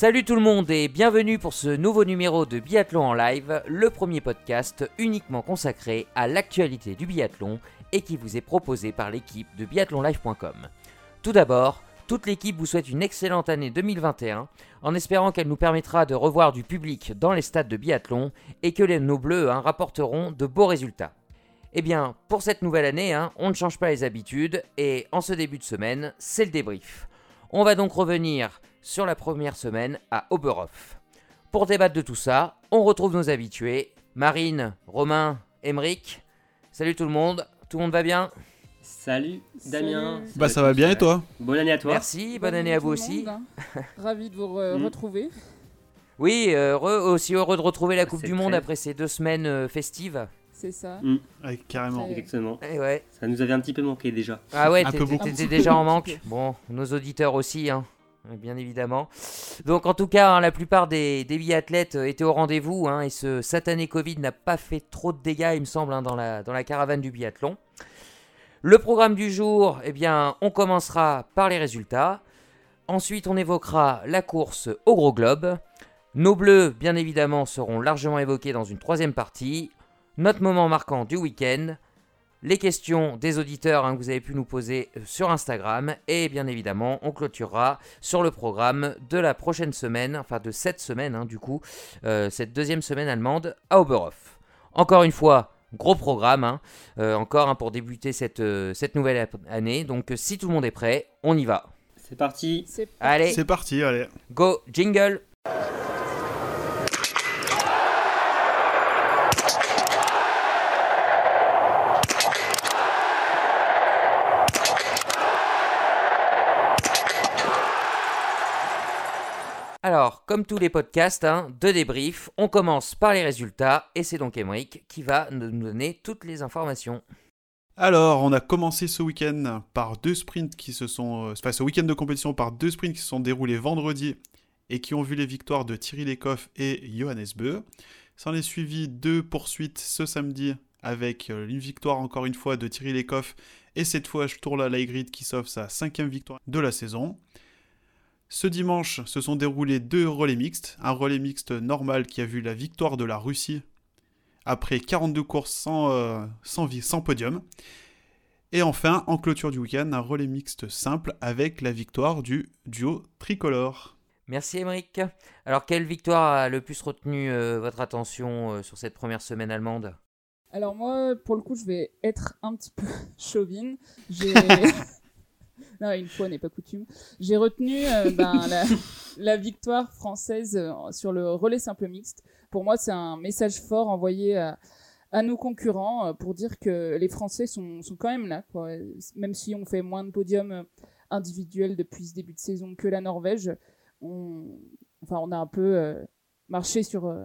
Salut tout le monde et bienvenue pour ce nouveau numéro de Biathlon en live, le premier podcast uniquement consacré à l'actualité du biathlon et qui vous est proposé par l'équipe de biathlonlive.com. Tout d'abord, toute l'équipe vous souhaite une excellente année 2021 en espérant qu'elle nous permettra de revoir du public dans les stades de biathlon et que les nos bleus hein, rapporteront de beaux résultats. Eh bien, pour cette nouvelle année, hein, on ne change pas les habitudes et en ce début de semaine, c'est le débrief. On va donc revenir sur la première semaine à Oberhof. Pour débattre de tout ça, on retrouve nos habitués, Marine, Romain, Emeric. Salut tout le monde, tout le monde va bien Salut Damien. Bah ça va bien et toi Bonne année à toi. Merci, bonne année à vous aussi. Monde, hein. Ravi de vous re- Mm. retrouver. Oui, heureux- aussi heureux de retrouver la Ça, Coupe du Monde après ces deux semaines euh, festives. C'est ça. Ouais, carrément. C'est- Exactement. Eh ouais. Ça nous avait un petit peu manqué déjà. Ah ouais, Un peu t'étais déjà en manque. Bon, nos auditeurs aussi, hein, bien évidemment. Donc en tout cas, hein, la plupart des, des biathlètes euh, étaient au rendez-vous, hein, et ce satané Covid n'a pas fait trop de dégâts, il me semble, hein, dans, la, dans la caravane du biathlon. Le programme du jour, eh bien, on commencera par les résultats. Ensuite, on évoquera la course au gros globe. Nos bleus, bien évidemment, seront largement évoqués dans une troisième partie. Notre moment marquant du week-end les questions des auditeurs hein, que vous avez pu nous poser euh, sur Instagram et bien évidemment on clôturera sur le programme de la prochaine semaine, enfin de cette semaine hein, du coup, euh, cette deuxième semaine allemande à Oberhof. Encore une fois, gros programme, hein, euh, encore hein, pour débuter cette, euh, cette nouvelle année, donc si tout le monde est prêt, on y va. C'est parti. C'est Allez, C'est parti, allez. go, jingle Alors, comme tous les podcasts hein, de débrief, on commence par les résultats et c'est donc Emeric qui va nous donner toutes les informations. Alors, on a commencé ce week-end par deux sprints qui se sont... euh, Enfin, ce week-end de compétition par deux sprints qui se sont déroulés vendredi et qui ont vu les victoires de Thierry Lecoff et Johannes Beu. S'en est suivi deux poursuites ce samedi avec euh, une victoire encore une fois de Thierry Lecoff et cette fois Sturla Leigrid qui s'offre sa cinquième victoire de la saison. Ce dimanche se sont déroulés deux relais mixtes. Un relais mixte normal qui a vu la victoire de la Russie après 42 courses sans, euh, sans, podium. Et enfin, en clôture du week-end, un relais mixte simple avec la victoire du duo tricolore. Merci Emeric. Alors, quelle victoire a le plus retenu euh, votre attention euh, sur cette première semaine allemande? Alors moi, pour le coup, je vais être un petit peu chauvine. J'ai... non, une fois n'est pas coutume. J'ai retenu euh, ben, la, la victoire française euh, sur le relais simple mixte. Pour moi, c'est un message fort envoyé à, à nos concurrents euh, pour dire que les Français sont, sont quand même là. Quoi. Même si on fait moins de podiums individuels depuis ce début de saison que la Norvège, on, enfin, on a un peu euh, marché sur... euh,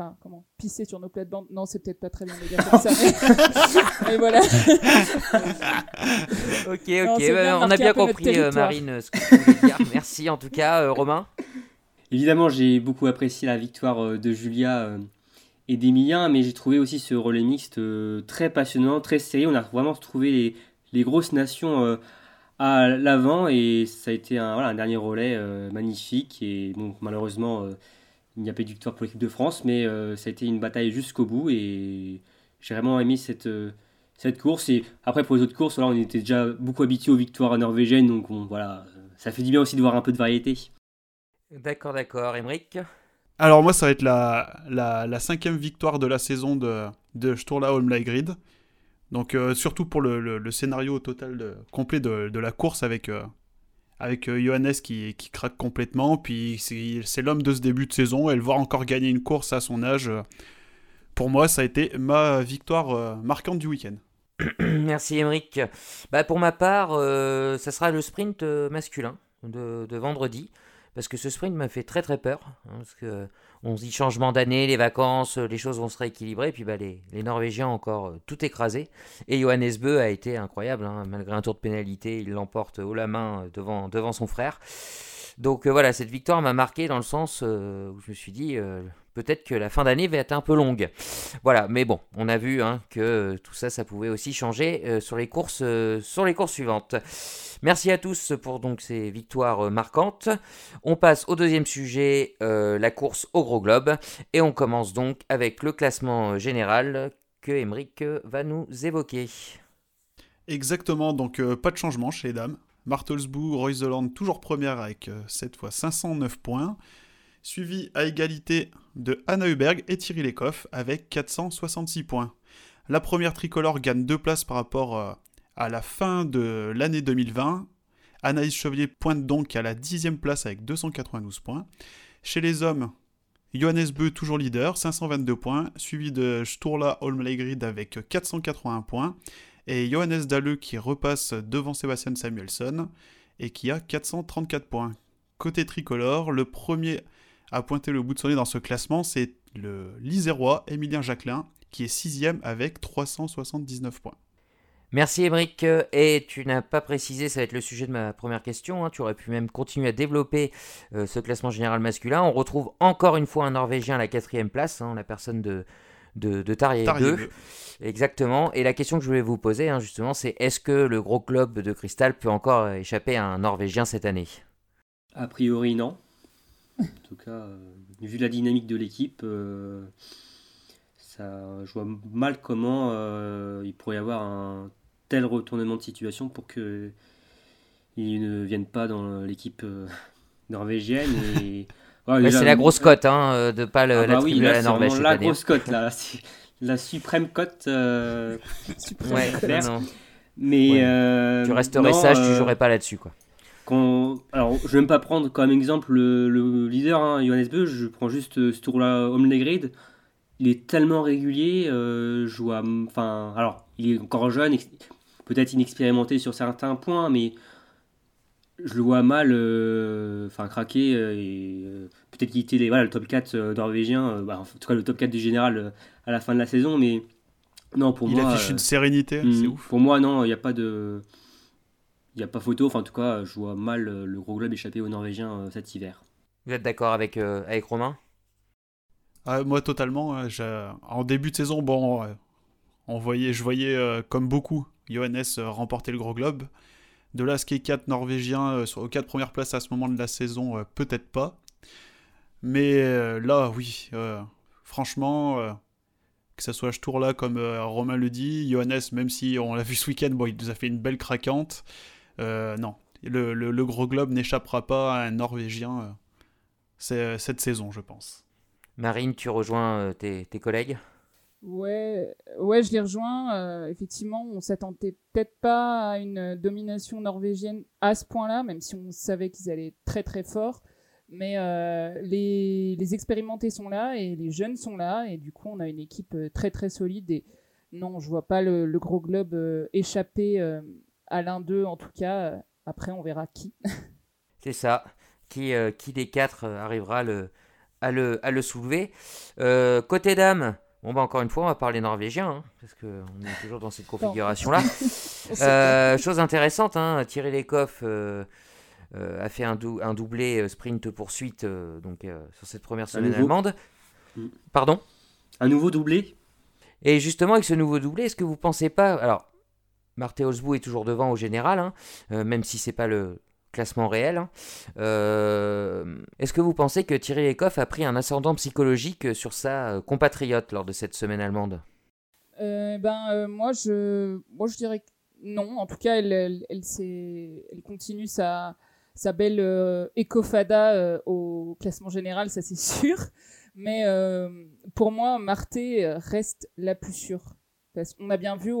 Enfin, comment Pisser sur nos plates-bandes Non, c'est peut-être pas très bien de dire comme ça, mais, mais voilà. Ok, ok, bah, on a bien compris, euh. Marine, euh, ce que tu voulais dire. Merci en tout cas, euh, Romain. Évidemment, j'ai beaucoup apprécié la victoire euh, de Julia euh, et d'Emilien, mais j'ai trouvé aussi ce relais mixte euh, très passionnant, très sérieux. On a vraiment trouvé les, les grosses nations euh, à l'avant et ça a été un, voilà, un dernier relais euh, magnifique. Et bon, malheureusement, euh, il n'y a pas eu de victoire pour l'équipe de France, mais euh, ça a été une bataille jusqu'au bout et j'ai vraiment aimé cette, euh, cette course. Et après, pour les autres courses, voilà, on était déjà beaucoup habitués aux victoires norvégiennes, donc on- voilà, euh, ça fait du bien aussi de voir un peu de variété. D'accord, d'accord. Emeric Alors moi, ça va être la, la, la cinquième victoire de la saison de, de Sturla Holmleigrid. Donc euh, surtout pour le, le- le scénario total de- complet de, de la course avec, euh, avec euh, Johannes qui, qui craque complètement. Puis c'est l'homme de ce début de saison et le voir encore gagner une course à son âge, pour moi, ça a été ma victoire euh, marquante du week-end. Merci Emeric. Bah, pour ma part, euh, ça sera le sprint masculin de, de vendredi. Parce que ce sprint m'a fait très très peur. hein, parce que on se dit changement d'année, les vacances, euh, les choses vont se rééquilibrer. Puis bah, les, les Norvégiens encore euh, tout écrasé. Et Johannes Beu a été incroyable. hein, malgré un tour de pénalité, il l'emporte haut la main euh, devant, son frère. Donc euh, voilà, cette victoire m'a marqué dans le sens euh, où je me suis dit, euh, peut-être que la fin d'année va être un peu longue. Voilà, mais bon, on a vu hein, que tout ça, ça pouvait aussi changer euh, sur, les courses, euh, sur les courses suivantes. Merci à tous pour donc ces victoires euh, marquantes. On passe au deuxième sujet, la course au gros globe, et on commence donc avec le classement général que Emeric va nous évoquer. Exactement, donc pas de changement chez les dames. Martelsbou, Royseland toujours première avec cette fois 509 points suivi à égalité de Anna Huberg et Thierry Lecoff avec 466 points. La première tricolore gagne deux places par rapport euh, à la fin de l'année 2020. Anaïs Chevalier pointe donc à la dixième place avec 292 points. Chez les hommes, Johannes Beu toujours leader, 522 points, suivi de Sturla Holmlegrid avec 481 points, et Johannes Dalleux qui repasse devant Sébastien Samuelson et qui a 434 points. Côté tricolore, le premier à pointer le bout de son nez dans ce classement, c'est le Lisérois Emilien Jacquelin, qui est sixième avec 379 points. Merci Émeric. Et tu n'as pas précisé, ça va être le sujet de ma première question. Hein. Tu aurais pu même continuer à développer euh, ce classement général masculin. On retrouve encore une fois un Norvégien à la quatrième place, hein, la personne de, de, de Tarrier 2. Exactement. Et la question que je voulais vous poser, hein, justement, c'est est-ce que le gros club de Cristal peut encore échapper à un Norvégien cette année? A priori, non. En tout cas, euh, vu la dynamique de l'équipe, euh, ça, je vois mal comment euh, il pourrait y avoir un tel retournement de situation pour que ils ne viennent pas dans l'équipe norvégienne. Et... c'est la grosse cote hein, de pas le, ah la bah oui, la Norvège. la grosse cote là, la suprême cote. ouais, Mais tu resterais sage, tu jouerais pas là-dessus quoi alors, je vais même pas prendre comme exemple le, leader, hein, Johannes Beu, je prends juste euh, ce tour-là, Omlegrid. Il est tellement régulier, euh, je vois, enfin, alors, il est encore jeune, peut-être inexpérimenté sur certains points, mais je le vois mal, euh, enfin, craquer et peut-être quitter les, voilà, le top 4 norvégien, bah, en tout cas le top 4 du général à la fin de la saison, mais non, pour moi. Il affiche une sérénité, c'est hmm, ouf. Pour moi, non, il n'y a pas de il n'y a pas photo. Enfin, en tout cas, je vois mal euh, le gros globe échapper aux Norvégiens euh, cet hiver. Vous êtes d'accord avec, euh, avec Romain? Ah, Moi, totalement. En début de saison, bon, on voyait, je voyais comme beaucoup Johannes remporter le gros globe. De là, ce qui est 4 Norvégiens sur, aux 4 premières places à ce moment de la saison, peut-être pas. Mais là, oui, franchement, que ce soit Tour-là, comme Romain le dit, Johannes, même si on l'a vu ce week-end, bon, il nous a fait une belle craquante. Euh, non, le, gros globe n'échappera pas à un Norvégien euh, cette saison, je pense. Marine, tu rejoins euh, tes, collègues? Ouais, ouais, je les rejoins. effectivement, on s'attendait peut-être pas à une domination norvégienne à ce point-là, même si on savait qu'ils allaient très très fort. Mais les, expérimentés sont là et les jeunes sont là, et du coup, on a une équipe très très solide. Et non, je vois pas le, le gros globe échapper à l'un d'eux en tout cas. Euh, après, on verra qui. C'est ça. Qui, euh, qui des quatre euh, arrivera le, à, le, à le soulever. côté dames, bon bah encore une fois, on va parler norvégien, hein, parce qu'on est toujours dans cette configuration-là. chose intéressante, hein, Thierry Lecoff a fait un, un doublé sprint poursuite donc, sur cette première semaine allemande. Mm. Pardon? Un nouveau doublé? Et justement, avec ce nouveau doublé, est-ce que vous pensez pas... Alors, Marthe Osbou est toujours devant au général, hein, euh, même si c'est pas le classement réel. Hein. Euh, est-ce que vous pensez que Thierry Lecoff a pris un ascendant psychologique sur sa euh, compatriote lors de cette semaine allemande? Ben moi je, moi je dirais que non. En tout cas, elle, elle, continue sa, sa belle écofada au classement général, ça c'est sûr. Mais pour moi, Marthe reste la plus sûre. Parce qu'on a bien vu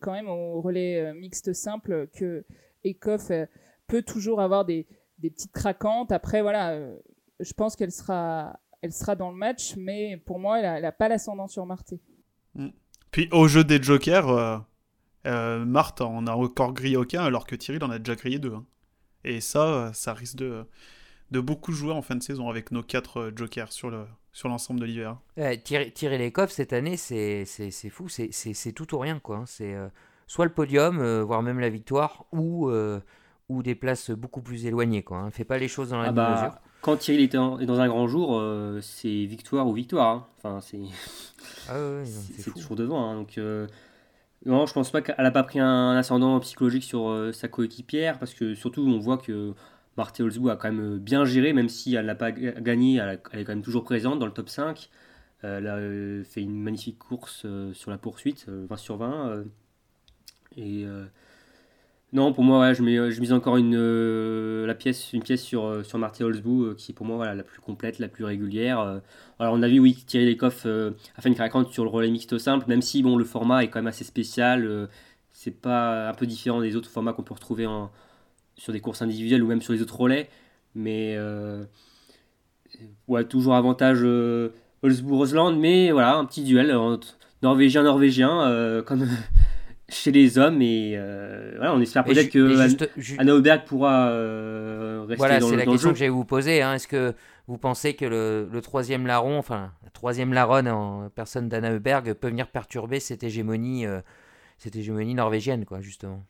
quand même au relais euh, mixte simple que Ekoff euh, peut toujours avoir des, petites craquantes. Après, voilà, euh, je pense qu'elle sera, elle sera dans le match, mais pour moi, elle n'a pas l'ascendant sur Marté. Mm. Puis au jeu des jokers, euh, Marthe en a encore grillé aucun, alors que Thierry en a déjà grillé deux. Hein. Et ça, ça risque de, de beaucoup jouer en fin de saison avec nos quatre jokers sur le, sur l'ensemble de l'hiver. tirer, les coffres cette année, c'est fou, c'est tout ou rien. quoi. Hein. C'est euh, soit le podium, euh, voire même la victoire, ou, euh, ou des places beaucoup plus éloignées. Quoi. Hein. Fait pas les choses dans la ah bah, mesure. quand Thierry est, dans un grand jour, c'est victoire ou victoire. Hein. Enfin, c'est ah c'est toujours devant. Hein. Donc, non, je pense pas qu'elle a pas pris un ascendant psychologique sur sa coéquipière, parce que surtout, on voit que Marthe Olsbu a quand même bien géré, même si elle n'a pas gagné, elle, est quand même toujours présente dans le top 5. elle a fait une magnifique course sur la poursuite, 20 sur 20. et non, pour moi, je, mets, mise encore une, euh, pièce, une pièce sur, euh, sur Marty Holzbou, euh, qui est pour moi la plus complète, la plus régulière. alors, on a vu, oui, Thierry Lecoff a fait une caractère sur le relais mixte simple, même si bon, le format est quand même assez spécial. c'est pas un peu différent des autres formats qu'on peut retrouver en, sur des courses individuelles ou même sur les autres relais. Mais ouais, toujours avantage Holzbou-Rosland, mais voilà, un petit duel entre norvégien-norvégien, comme chez les hommes et euh, voilà, on espère peut-être que Anna Auberg pourra euh, rester voilà, dans, c'est la question que j'allais vous poser. Hein. Est-ce que vous pensez que le, troisième larron, enfin la troisième laronne en personne d'Anna Auberg peut venir perturber cette hégémonie, euh, cette hégémonie norvégienne, quoi, justement?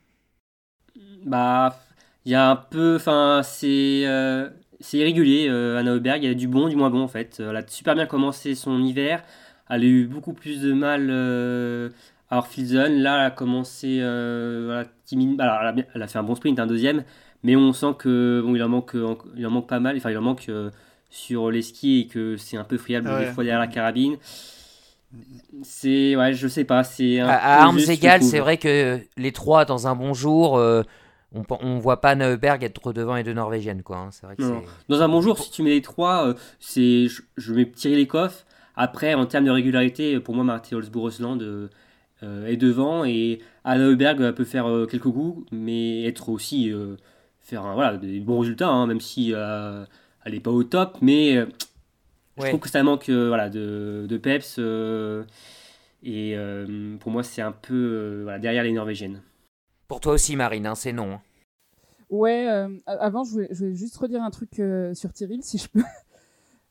Bah, il y a un peu, enfin c'est c'est irrégulier. Anna Auberg, il y a du bon, du moins bon en fait. Elle a super bien commencé son hiver. Elle a eu beaucoup plus de mal alors Filzen, là, elle a commencé euh, Alors, elle a, fait un bon sprint, un deuxième, mais on sent que bon, il en manque, il en manque pas mal. Enfin, il en manque euh, sur les skis et que c'est un peu friable des fois derrière la carabine. C'est ouais, je sais pas. C'est à, armes égales, c'est vrai que les trois dans un bon jour. Euh, on, on voit pas Neuberg être devant les deux Norvégiennes. Quoi, hein. vrai que Dans un bon jour, si tu mets les trois, c'est je, je mets tirer les coffres. Après, en termes de régularité, pour moi, Marty Holzbourg-Rosland, euh, est devant et Anna Heuberg peut faire euh, quelques coups, mais être aussi euh, faire voilà, des bons résultats, hein, même si elle n'est pas au top, mais je trouve que ça manque voilà, de, de peps. et pour moi, c'est un peu derrière les Norvégiennes. Pour toi aussi, Marine, hein, c'est non. Hein. Ouais, avant, je voulais, je voulais, juste redire un truc sur Tyrell, si je peux.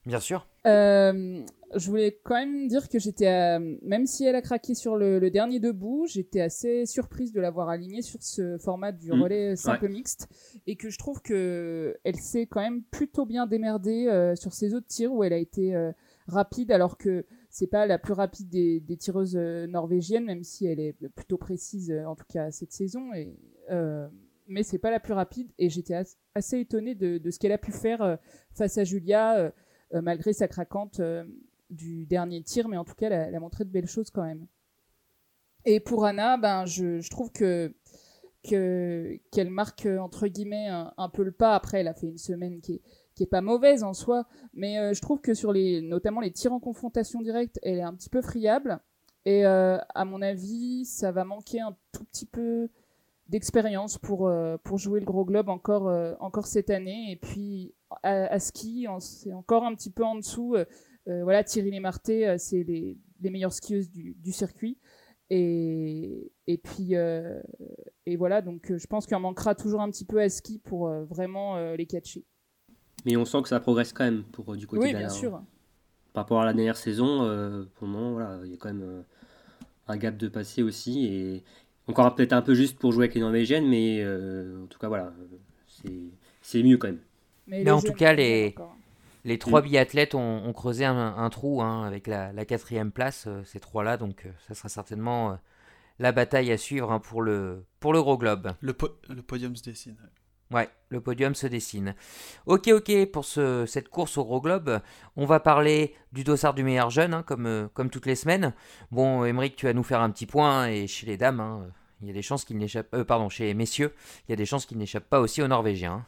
Bien sûr. Euh, je voulais quand même dire que j'étais, euh, même si elle a craqué sur le, dernier debout, j'étais assez surprise de l'avoir alignée sur ce format du mm. relais simple mixte et que je trouve que elle s'est quand même plutôt bien démerdée euh, sur ses autres tirs où elle a été euh, rapide alors que c'est pas la plus rapide des, tireuses norvégiennes même si elle est plutôt précise en tout cas cette saison et mais c'est pas la plus rapide et j'étais assez étonnée de, ce qu'elle a pu faire face à Julia malgré sa craquante du dernier tir, mais en tout cas, elle a, montré de belles choses quand même. Et pour Anna, ben, je, trouve que qu'elle marque entre un, peu le pas. Après, elle a fait une semaine qui est, qui est pas mauvaise en soi, mais euh, je trouve que sur les, notamment les tirs en confrontation directe, elle est un petit peu friable. Et euh, à mon avis, ça va manquer un tout petit peu d'expérience pour, euh, pour jouer le gros globe encore, encore cette année. Et puis à, ski, c'est encore un petit peu en dessous. Voilà, Thierry Lemarté, euh, c'est les, les, meilleures skieuses du, circuit. Et, et puis et voilà, donc je pense qu'il en manquera toujours un petit peu à ski pour vraiment les catcher. Mais on sent que ça progresse quand même pour du côté oui, bien sûr. Par rapport à la dernière saison, pour le moment, voilà, il y a quand même un gap de passé aussi. Et encore peut-être un peu juste pour jouer avec les Norvégiennes, mais en tout cas, voilà, c'est mieux quand même. Mais, en tout cas, les, les trois biathlètes ont, creusé un, trou hein, avec la, quatrième place, euh, ces trois-là, donc euh, ça sera certainement euh, la bataille à suivre hein, pour, le, pour le gros globe. Le, podium se dessine. Ouais, le podium se dessine. Ok, ok, pour ce, cette course au gros globe, on va parler du dossard du meilleur jeune, hein, comme, comme toutes les semaines. Bon, Émeric, tu vas nous faire un petit point, et chez les dames, il y a des chances qu'il n'échappe... pardon, chez les messieurs, il y a des chances qu'il n'échappe pas aussi aux Norvégiens.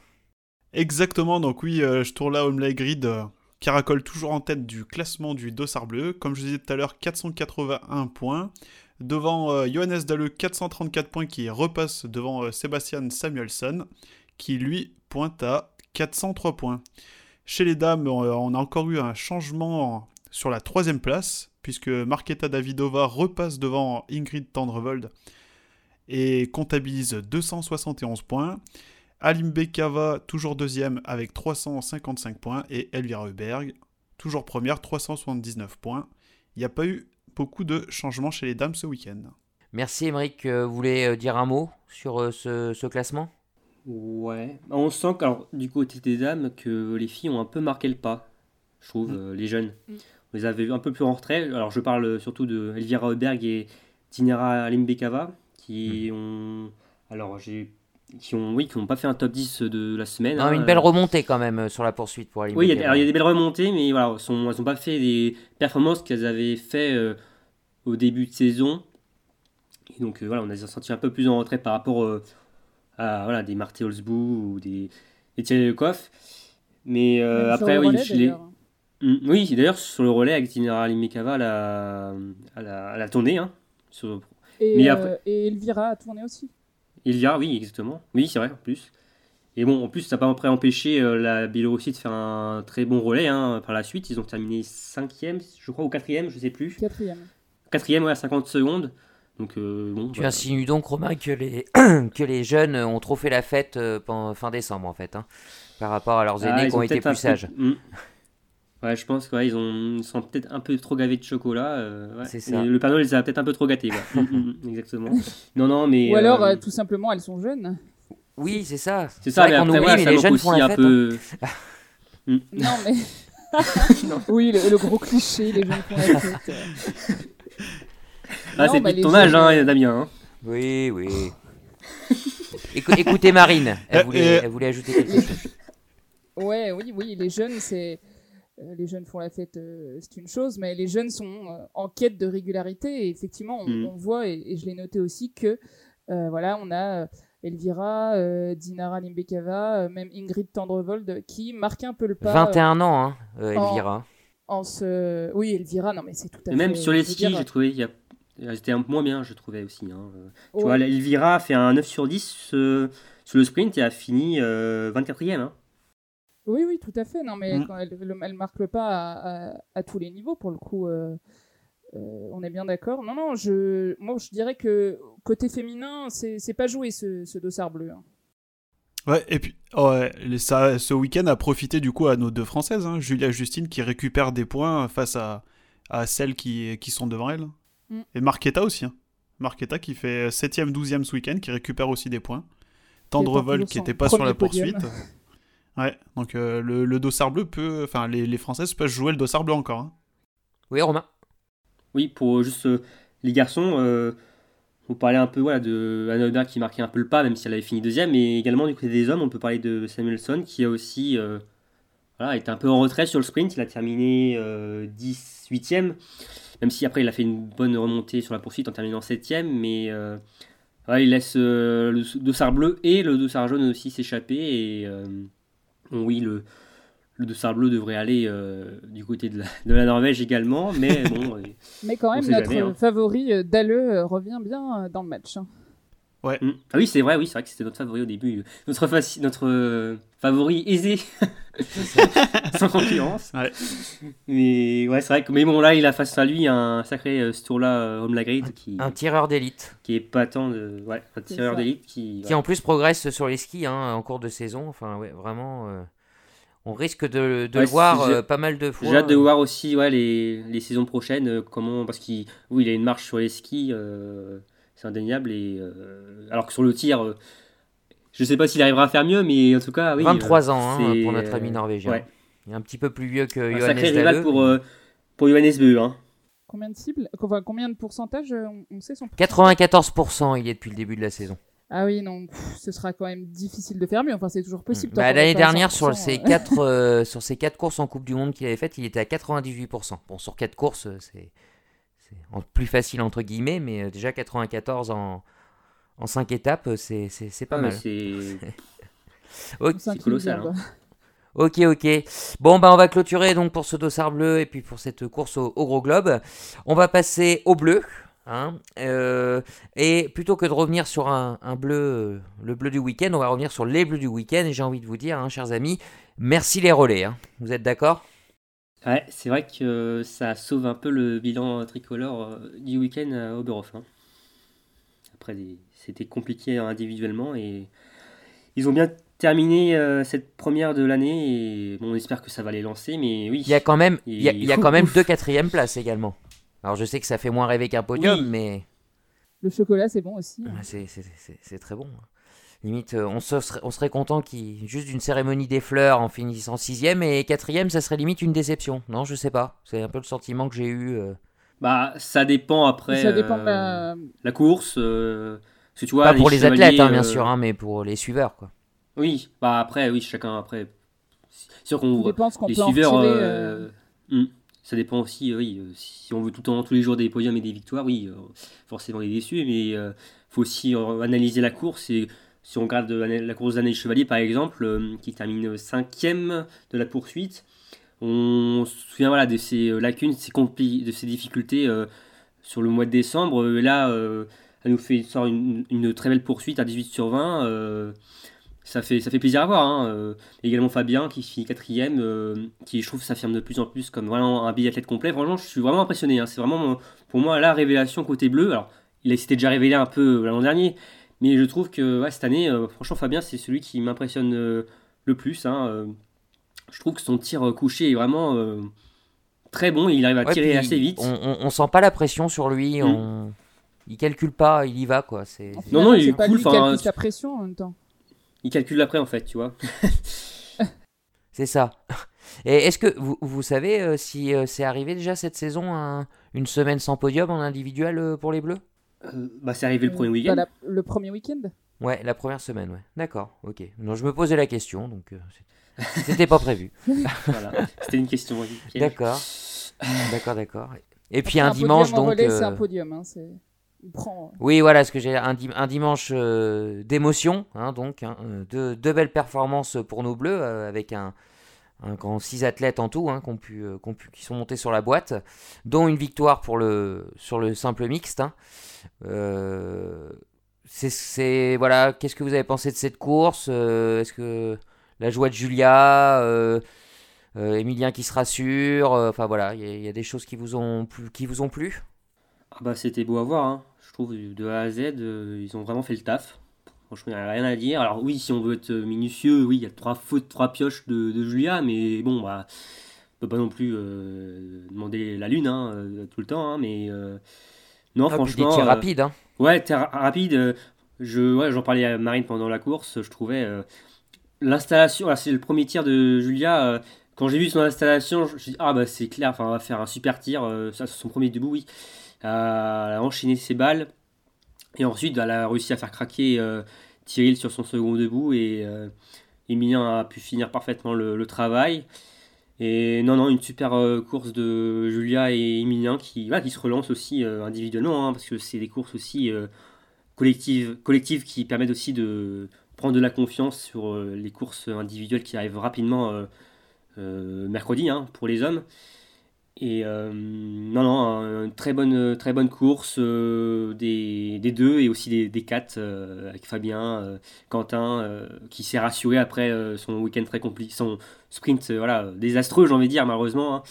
Exactement, donc oui, euh, je tourne là Homelay Grid, euh, caracole toujours en tête du classement du Dossard Bleu. Comme je disais tout à l'heure, 481 points. Devant euh, Johannes Dalleux, 434 points qui repasse devant Sébastien Samuelson, qui lui pointe à 403 points. Chez les dames, on a encore eu un changement sur la troisième place, puisque Marketa Davidova repasse devant Ingrid Tendrevold et comptabilise 271 points. Alim Bekava, toujours deuxième avec 355 points. Et Elvira Heuberg, toujours première, 379 points. Il n'y a pas eu beaucoup de changements chez les dames ce week-end. Merci Émeric. Vous voulez euh, dire un mot sur euh, ce, classement? Ouais. On sent que, alors, du côté des dames que les filles ont un peu marqué le pas, je trouve, Mm. euh, les jeunes. Mm. On les avait un peu plus en retrait. Alors je parle surtout de Elvira Heuberg et Tinera Limbekava qui ont. Alors j'ai. Qui ont, oui, qui n'ont pas fait un top 10 de la semaine. Non, hein. une belle remontée quand même euh, sur la poursuite pour Ali Oui, il y, a, alors, il y a des belles remontées, mais voilà, elles sont- elles n'ont pas fait des performances qu'elles avaient fait euh, au début de saison. Et donc euh, voilà, on a senti un peu plus en retrait par rapport euh, à voilà, des Marty Holzbou ou des, Thierry Lecoff. Mais euh, après, le oui, relais, je l'ai. d'ailleurs. Mm, Oui, d'ailleurs, sur le relais avec Tinera Limekava, elle a, elle a, elle a tourné. Hein, sur Et, Mais euh, après- et Elvira a tourné aussi. Ilya, oui, exactement. Oui, c'est vrai, en plus. Et bon, en plus, ça n'a pas après empêché euh, la Biélorussie de faire un très bon relais hein, par la suite. Ils ont terminé 5e, je crois, ou 4e, je sais plus. Quatrième. 4e, ouais, à 50 secondes. Donc, euh, bon. Tu voilà. insinues donc, Romain, que les, que les jeunes ont trop fait la fête euh, pendant fin décembre, en fait, hein, par rapport à leurs Ah, aînés qui ont été plus peu- sages. Mm. Ouais, je pense qu'ils ont... ils sont peut-être un peu trop gavés de chocolat. euh, ouais. Ça. Le Père Noël les a peut-être un peu trop gâtés. ouais. Mm, mm, exactement. Non, non, mais. Ou alors, euh, euh, tout simplement, elles sont jeunes. Oui, c'est ça. C'est ça, mais vrai qu'on après, oublie, mais ça les jeunes font la un fête. hein. peu. Non, mais. oui, le, le gros cliché, les jeunes font la fête. Ah, c'est bah, de ton âge, hein, Damien. hein. Oui, oui. Écou- écoutez Marine, elle Euh, voulait, euh, elle voulait ajouter quelque chose. Ouais, oui, oui, les jeunes, c'est. euh, Les jeunes font la fête, euh, c'est une chose, mais les jeunes sont euh, en quête de régularité. Et effectivement, on, Mm. on voit, et, et je l'ai noté aussi, que euh, voilà, on a euh, Elvira, euh, Dinara Limbekava, euh, même Ingrid Tendrevold qui marquent un peu le pas. euh, 21 ans, hein, euh, Elvira. en ce... Oui, Elvira, non, mais c'est tout à Et fait. même sur les je veux skis, dire, j'ai trouvé. il Y a... Elles étaient un peu moins bien, je trouvais aussi. hein. Euh, Tu vois, Elvira a fait un 9 sur 10 euh, sur le sprint et a fini euh, 24e. hein. Oui, oui, tout à fait. Non, mais Mm. quand elle, le- elle marque le pas à, à- à tous les niveaux, pour le coup. euh, euh, on est bien d'accord. Non, non, je, moi, je dirais que côté féminin, c'est c'est pas joué ce, ce dossard bleu. hein. Ouais, et puis ouais, ça, ce week-end a profité du coup à nos deux françaises, hein, Julia et Justine, qui récupèrent des points face à, à celles qui, qui sont devant elles. Mm. Et Marquetta aussi. Hein. Marquetta qui fait 7ème, 12ème ce week-end, qui récupère aussi des points. Tendrevol qui n'était pas sur la podium. poursuite. Ouais, donc euh, le, le dossard bleu peut. Enfin, les, les françaises peuvent jouer le dossard bleu encore. hein. Oui, Romain. Oui, pour juste euh, les garçons, euh, on parlait un peu voilà, de Anna Heuberg qui marquait un peu le pas, même si elle avait fini deuxième. Mais également, du côté des hommes, on peut parler de Samuelson qui a aussi euh, voilà, été un peu en retrait sur le sprint. Il a terminé euh, 18e, même si après il a fait une bonne remontée sur la poursuite en terminant 7e. Mais euh, il laisse euh, le dossard bleu et le dossard jaune aussi s'échapper. Et euh, bon, oui, le, le dossard bleu devrait aller euh, du côté de la, de la Norvège également. Mais bon. euh, Mais quand même, notre jamais, hein. favori Dalleux revient bien dans le match. hein. Mm. Ah oui, c'est vrai, oui, c'est vrai que c'était notre favori au début. Notre, notre euh, favori aisé, sans concurrence. Ouais. Mais ouais, c'est vrai que mais bon là, il a face à lui un sacré euh, Sturla euh, Holmlagrid qui Un tireur d'élite. qui est pas tant de ouais, un tireur d'élite qui Qui en plus progresse sur les skis hein, en cours de saison. Enfin, ouais, vraiment. euh, on risque de, de Ouais, le voir euh, pas mal de fois. J'ai hâte de voir aussi ouais, les, les saisons prochaines euh, comment parce qu'il oui, il a une marche sur les skis euh, c'est indéniable et euh, alors que sur le tir euh, je sais pas s'il arrivera à faire mieux mais en tout cas oui 23 euh, ans hein, pour notre ami norvégien. ouais. Il est un petit peu plus vieux que un Johannes sacré rival Dalleux, pour mais- euh, pour Johannes Beu hein. Combien de cibles Enfin, Combien de pourcentage euh, on, on sait son 94% il est depuis le début de la saison. Ah oui, non, pff, ce sera quand même difficile de faire mieux. Enfin, c'est toujours possible. tant Bah, L'année dernière, sur 100%, ses, euh. quatre, euh, sur ses quatre courses en Coupe du Monde qu'il avait faites, il était à 98%. Bon, sur quatre courses, c'est plus facile entre guillemets, mais déjà 94% en, en 5 étapes, euh, c'est c'est- c'est pas Ah, mal. c'est Ok, On s'incline colossal, hein. Ok, ok. Bon, bah, on va clôturer donc pour ce dossard bleu et puis pour cette course au, au gros globe. On va passer au bleu. hein, euh, et plutôt que de revenir sur un, un bleu, euh, le bleu du week-end, on va revenir sur les bleus du week-end. Et j'ai envie de vous dire, hein, chers amis, merci les relais. hein. Vous êtes d'accord? Ouais, c'est vrai que ça sauve un peu le bilan tricolore du week-end à Oberhof. Après, des- c'était compliqué individuellement et ils ont bien terminé euh, cette première de l'année et bon, on espère que ça va les lancer, mais oui. Il y a quand même, il y a, Et- il y a quand même deux quatrièmes places également. Alors je sais que ça fait moins rêver qu'un podium, Oui. mais Le chocolat, c'est bon aussi. hein. c'est- c'est c'est- c'est très bon. Limite, euh, on, serait, on serait content qu'il juste d'une cérémonie des fleurs en finissant sixième et quatrième, ça serait limite une déception. Non, je sais pas. C'est un peu le sentiment que j'ai eu. Euh. Bah, ça dépend après. Ça dépend de la... la course. Tu vois, pas pour les athlètes, hein, bien sûr, hein, mais pour les suiveurs, quoi. Oui, bah après, oui, chacun après. Sûr qu'on les suiveurs. Hmm. Ça dépend aussi, oui. Si on veut tout le temps, tous les jours des podiums et des victoires, oui, forcément on est déçu, mais il faut aussi analyser la course et si on regarde la course d'année Chevalier, par exemple, euh, qui termine cinquième de la poursuite, on se souvient voilà, de ces euh, lacunes, de ces difficultés euh, sur le mois de décembre. là, elle nous fait sort une, très belle poursuite à 18 sur 20. ça, fait, ça fait plaisir à voir. Hein. également Fabien qui finit quatrième, qui je trouve s'affirme de plus en plus comme vraiment un biathlète complet. Franchement, je suis vraiment impressionné. Hein. C'est vraiment pour moi la révélation côté bleu. Alors, il s'était déjà révélé un peu l'an dernier, mais je trouve que cette année, euh, franchement, Fabien, c'est celui qui m'impressionne euh, le plus. Hein, euh. je trouve que son tir couché est vraiment très bon. il arrive à tirer assez vite. On, on, sent pas la pression sur lui. Mm. On... Il calcule pas, il y va quoi. C'est. Non non, il est, cool. il calcule sa pression en même temps. Il calcule après en fait, tu vois. c'est ça. Et est-ce que vous, vous savez si c'est arrivé déjà cette saison une semaine sans podium en individuel pour les Bleus? Euh, bah, c'est arrivé le premier week-end. Bah, le premier week-end? Ouais, la première semaine, ouais. D'accord, ok. Non, je me posais la question, donc euh, c'était pas prévu. voilà, c'était une question. D'accord, d'accord, d'accord. Et puis un, dimanche, donc. C'est un euh, podium, hein, Prend... Oui, voilà, ce que j'ai un, dimanche d'émotion, hein, donc hein, deux, belles performances pour nos Bleus avec un, grand six athlètes en tout hein, qui, sont montés sur la boîte, dont une victoire pour le, sur le simple mixte. Hein. Euh, c'est voilà, qu'est-ce que vous avez pensé de cette course euh, Est-ce que la joie de Julia, euh, Emilien qui se rassure, enfin voilà, il y, a des choses qui vous ont qui vous ont plu? Ah bah c'était beau à voir, hein. je trouve de A à Z, ils ont vraiment fait le taf. Franchement, il n'y a rien à dire. Alors oui, si on veut être minutieux, oui, il y a trois fautes, trois pioches de, Julia, mais bon, bah, on peut pas non plus demander la lune hein, tout le temps, hein, mais non, ah, franchement. Des euh, rapide. Hein. Ouais, rapide. Euh, je, ouais, j'en parlais à Marine pendant la course. Je trouvais euh, l'installation. c'est le premier tir de Julia. quand j'ai vu son installation, je me suis dit, ah bah c'est clair, enfin, on va faire un super tir. ça, c'est son premier debout, oui. Elle a enchaîné ses balles. Et ensuite, elle a réussi à faire craquer Tyril sur son second debout. Et Emilien a pu finir parfaitement le travail. Et non, non, une super euh, course de Julia et Emilien qui, qui se relancent aussi euh, individuellement, hein, parce que c'est des courses aussi euh, collectives, collectives qui permettent aussi de prendre de la confiance sur les courses individuelles qui arrivent rapidement mercredi hein, pour les hommes. Et non, non, une très bonne, très bonne course des, des, deux et aussi des, des quatre avec Fabien, Quentin, qui s'est rassuré après son week-end très compliqué, son, sprint euh, voilà, désastreux, j'ai envie de dire, malheureusement. Hein.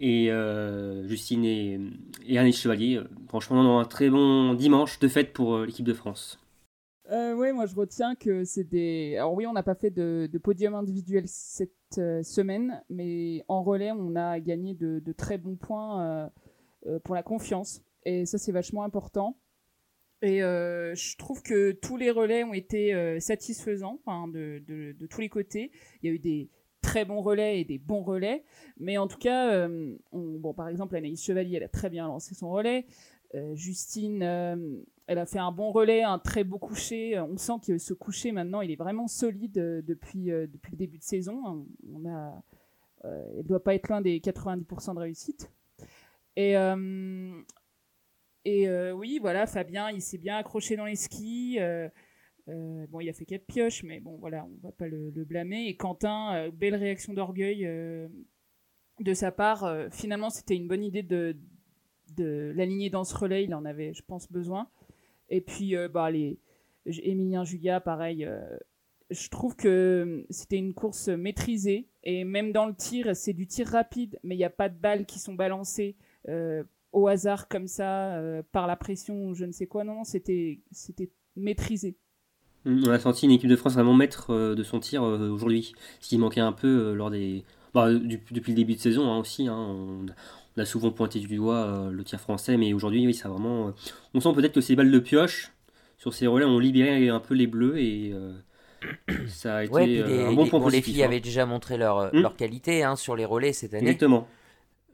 Et euh, Justine et, et Chevalier, euh, franchement, on a un très bon dimanche de fête pour l'équipe de France. Oui, moi je retiens que c'est des. Alors, oui, on n'a pas fait de, podium individuel cette semaine, mais en relais, on a gagné de, très bons points pour la confiance. Et ça, c'est vachement important. Et je trouve que tous les relais ont été satisfaisants de, tous les côtés. Il y a eu des, très bons relais et des bons relais. Mais en tout cas, euh, bon, par exemple, Anaïs Chevalier, elle a très bien lancé son relais. Euh, Justine, euh, elle a fait un bon relais, un très beau coucher. On sent que ce coucher, maintenant, il est vraiment solide depuis, depuis le début de saison. On a, elle ne doit pas être loin des 90% de réussite. Et, oui, voilà, Fabien, il s'est bien accroché dans les skis. Euh, bon, il a fait quatre pioches, mais bon, voilà, on va pas le, blâmer. Et Quentin, euh, belle réaction d'orgueil euh, de sa part. finalement, c'était une bonne idée de, de l'aligner dans ce relais. Il en avait, je pense, besoin. Et puis, bah, les Emilien Julia, pareil. je trouve que c'était une course maîtrisée. Et même dans le tir, c'est du tir rapide, mais il n'y a pas de balles qui sont balancées au hasard comme ça, par la pression ou je ne sais quoi. Non, c'était maîtrisé. On a senti une équipe de France vraiment maître euh, de son tir euh, aujourd'hui, ce qui manquait un peu euh, lors des. Bah, depuis le début de saison hein, aussi. Hein, a souvent pointé du doigt le tir français, mais aujourd'hui, oui, ça vraiment. on sent peut-être que ces balles de pioche, sur ces relais ont libéré un peu les bleus et ça a été un bon point Les filles hein. avaient déjà montré leur, hmm. leur qualité hein, sur les relais cette année. Exactement.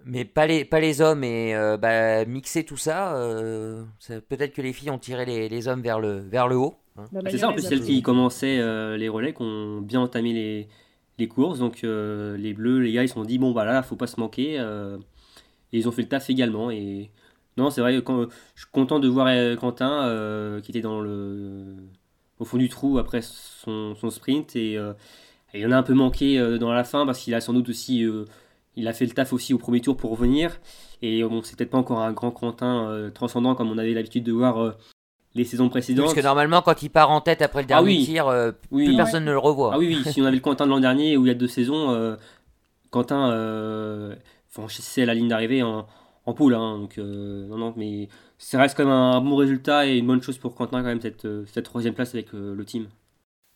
Mais pas les, pas les hommes et bah, mixer tout ça, peut-être que les filles ont tiré les, les, hommes vers le, vers le haut. Hein. C'est ça, en plus celles qui commençaient les relais, qui ont bien entamé les, les courses. Donc euh, les Bleus, les gars, ils se sont dit bon bah là, faut pas se manquer. Euh, et ils ont fait le taf également. Et non, c'est vrai, quand, je suis content de voir euh, Quentin qui était dans le au fond du trou après son, sprint et, il en a un peu manqué dans la fin parce qu'il a sans doute aussi il a fait le taf aussi au premier tour pour revenir. Et bon, c'est peut-être pas encore un grand Quentin transcendant comme on avait l'habitude de voir les saisons précédentes. Parce que normalement, quand il part en tête après le ah dernier tir, euh, plus personne ne le revoit. Ah oui, oui, si on avait le Quentin de l'an dernier où il y a deux saisons, euh, Quentin euh, franchissait la ligne d'arrivée en, en poule. Hein, donc, non, non, mais ça reste quand même un bon résultat et une bonne chose pour Quentin, quand même, cette, cette troisième place avec le team.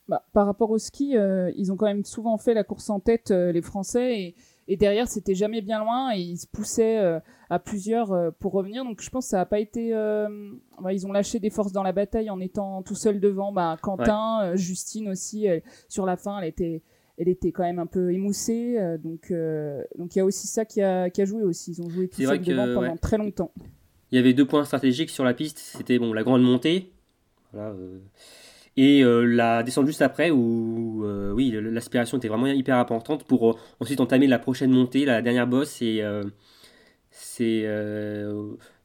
Bah, par rapport au ski, ils ont quand même souvent fait la course en tête, les Français, et et derrière c'était jamais bien loin et ils se poussaient euh, à plusieurs euh, pour revenir donc je pense que ça a pas été euh, bah, ils ont lâché des forces dans la bataille en étant tout seul devant bah, Quentin Justine aussi sur la fin elle était elle était quand même un peu émoussée donc donc il y a aussi ça qui a, qui a joué aussi. Ils ont joué tout seul devant pendant très longtemps. Il y avait deux points stratégiques sur la piste. C'était bon la grande montée voilà et euh, la descente juste après où euh, oui l'aspiration était vraiment hyper importante pour euh, ensuite entamer la prochaine montée la dernière bosse et c'est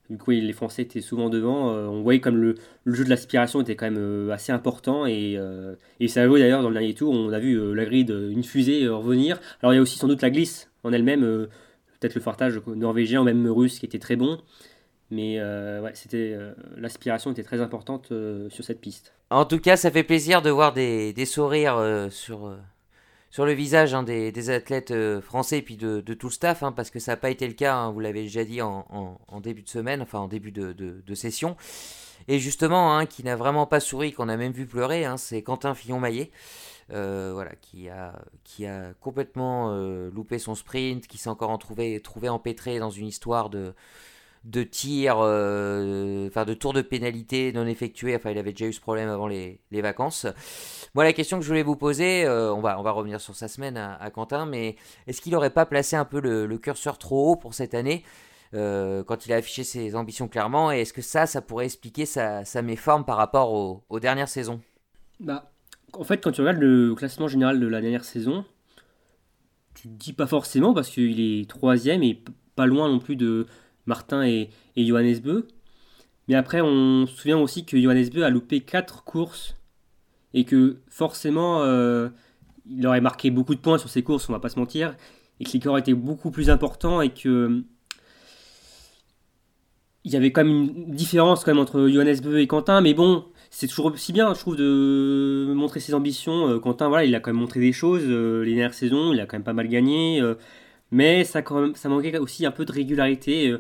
du coup les Français étaient souvent devant. On voyait comme le, jeu de l'aspiration était quand même assez important et, et ça a joué d'ailleurs dans le dernier tour. On a vu la grille une fusée revenir. Alors il y a aussi sans doute la glisse en elle-même peut-être le fartage norvégien ou même russe qui était très bon. Mais ouais, c'était l'aspiration était très importante sur cette piste. En tout cas, ça fait plaisir de voir des, des sourires euh, sur, euh, sur le visage hein, des, athlètes euh, français et puis de, tout le staff, hein, parce que ça n'a pas été le cas, hein, vous l'avez déjà dit en, début de semaine, enfin en début de, session. Et justement, qui n'a vraiment pas souri, qu'on a même vu pleurer, c'est Quentin Fillon-Maillet. voilà, qui a, complètement loupé son sprint, qui s'est encore en trouvé, trouvé empêtré dans une histoire de, de tirs, euh, enfin de tours de pénalité non effectués. Enfin, il avait déjà eu ce problème avant les, vacances. Moi, la question que je voulais vous poser, euh, on, va, on va revenir sur sa semaine à, Quentin, mais est-ce qu'il n'aurait pas placé un peu le, curseur trop haut pour cette année euh, quand il a affiché ses ambitions clairement? Et est-ce que ça, ça pourrait expliquer sa, méforme par rapport aux, dernières saisons? Bah, En fait, quand tu regardes le classement général de la dernière saison, tu te dis pas forcément parce qu'il est troisième et pas loin non plus de Martin et, Johannes Beu. Mais après, on se souvient aussi que Johannes Beu a loupé 4 courses et que forcément, euh, il aurait marqué beaucoup de points sur ses courses, on va pas se mentir, et que l'écart était beaucoup plus important et que il y avait quand même une différence quand même entre Johannes Beu et Quentin, mais bon, c'est toujours aussi bien, je trouve, de montrer ses ambitions. Euh, Quentin, voilà, il a quand même montré des choses euh, les dernières saisons, il a quand même pas mal gagné, mais ça manquait aussi un peu de régularité.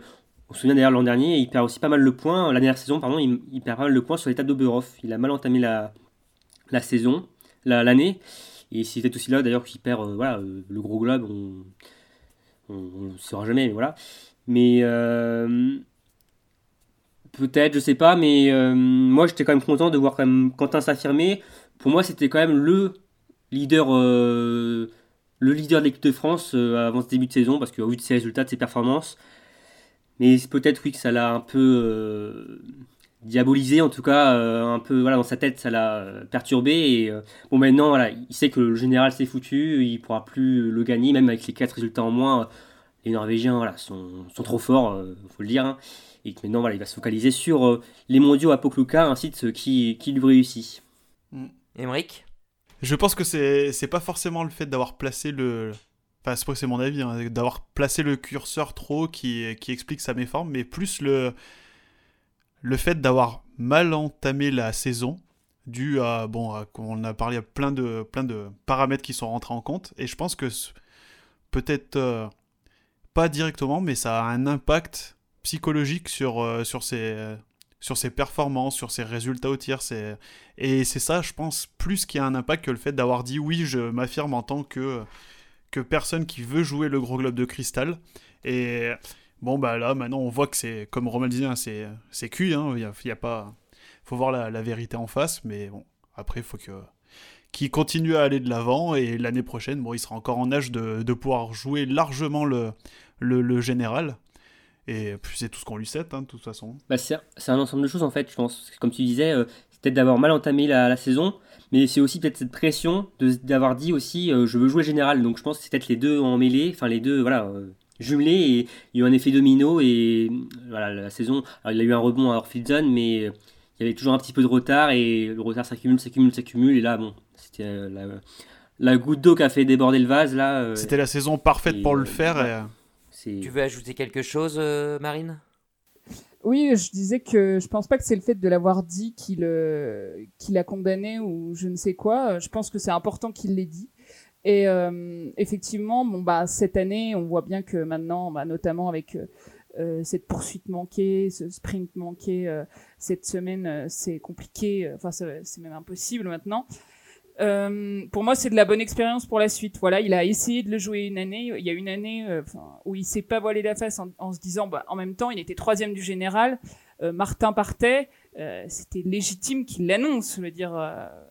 On se souvient d'ailleurs l'an dernier, il perd aussi pas mal le point, la dernière saison, pardon, il, perd pas mal le point sur l'étape d'Oberhof. Il a mal entamé la, la saison, l'année. et c'est peut-être aussi là d'ailleurs qu'il perd euh, voilà, euh, le gros globe, on ne saura jamais, mais voilà. Mais euh, peut-être, je sais pas, mais moi j'étais quand même content de voir quand même Quentin s'affirmer. Pour moi, c'était quand même le leader, le leader de l'équipe de France avant ce début de saison, parce qu'au vu de ses résultats, de ses performances, mais peut-être oui que ça l'a un peu euh, diabolisé, en tout cas, euh, un peu voilà, dans sa tête, ça l'a euh, perturbé. Et bon, maintenant, voilà, il sait que le général s'est foutu, il pourra plus le gagner, même avec les 4 résultats en moins. Les Norvégiens voilà, sont, sont trop forts, il faut le dire. Hein. et que maintenant, voilà, il va se focaliser sur les mondiaux à Pokluka, un site qui, qui lui réussit. Emmerich Je pense que c'est pas forcément le fait d'avoir placé le, Enfin, c'est mon avis, hein, d'avoir placé le curseur trop qui, qui explique sa méforme, mais plus le, le fait d'avoir mal entamé la saison, dû à, bon, on a parlé à plein de, plein de paramètres qui sont rentrés en compte, et je pense que peut-être euh, pas directement, mais ça a un impact psychologique sur, euh, sur, ses, sur ses performances, sur ses résultats au tir. Et c'est ça, je pense, plus qu'il y a un impact que le fait d'avoir dit oui, je m'affirme en tant que que personne qui veut jouer le gros globe de cristal. Et bon, bah là, maintenant, on voit que c'est, comme Romain disait, hein, c'est, c'est cuit. Hein, il y a, pas. faut voir la, la vérité en face, mais bon, après, il faut que qu'il continue à aller de l'avant et l'année prochaine, bon, il sera encore en âge de, de pouvoir jouer largement le, le, général. Et puis c'est tout ce qu'on lui souhaite, hein, de toute façon. Bah, c'est un ensemble de choses en fait, je pense. Comme tu disais, euh, peut-être d'avoir mal entamé la, la saison, mais c'est aussi peut-être cette pression de- d'avoir dit aussi euh, je veux jouer général. Donc je pense que c'est peut-être les deux en mêlée, enfin les deux, voilà, euh, jumelés, et il y a eu un effet domino. Et voilà, la saison, alors, il a eu un rebond à Orphidzone, mais euh, il y avait toujours un petit peu de retard, et le retard s'accumule, s'accumule, s'accumule, et là, bon, c'était la, la goutte d'eau qui a fait déborder le vase, là. C'était la saison parfaite et, pour le faire. et, Tu veux ajouter quelque chose, Marine? Oui, je disais que je pense pas que c'est le fait de l'avoir dit qu'il euh, qu'il a condamné ou je ne sais quoi. Je pense que c'est important qu'il l'ait dit. Et euh, effectivement, bon bah cette année, on voit bien que maintenant, bah, notamment avec euh, euh, cette poursuite manquée, ce sprint manqué euh, cette semaine, euh, c'est compliqué. Enfin, c'est même impossible maintenant. Euh, pour moi, c'est de la bonne expérience pour la suite. Voilà, il a essayé de le jouer une année. Il y a une année euh, où il s'est pas voilé la face en, se disant, bah, en même temps, il était troisième du général. Euh, Martin partait. c'était légitime qu'il l'annonce. Je veux dire,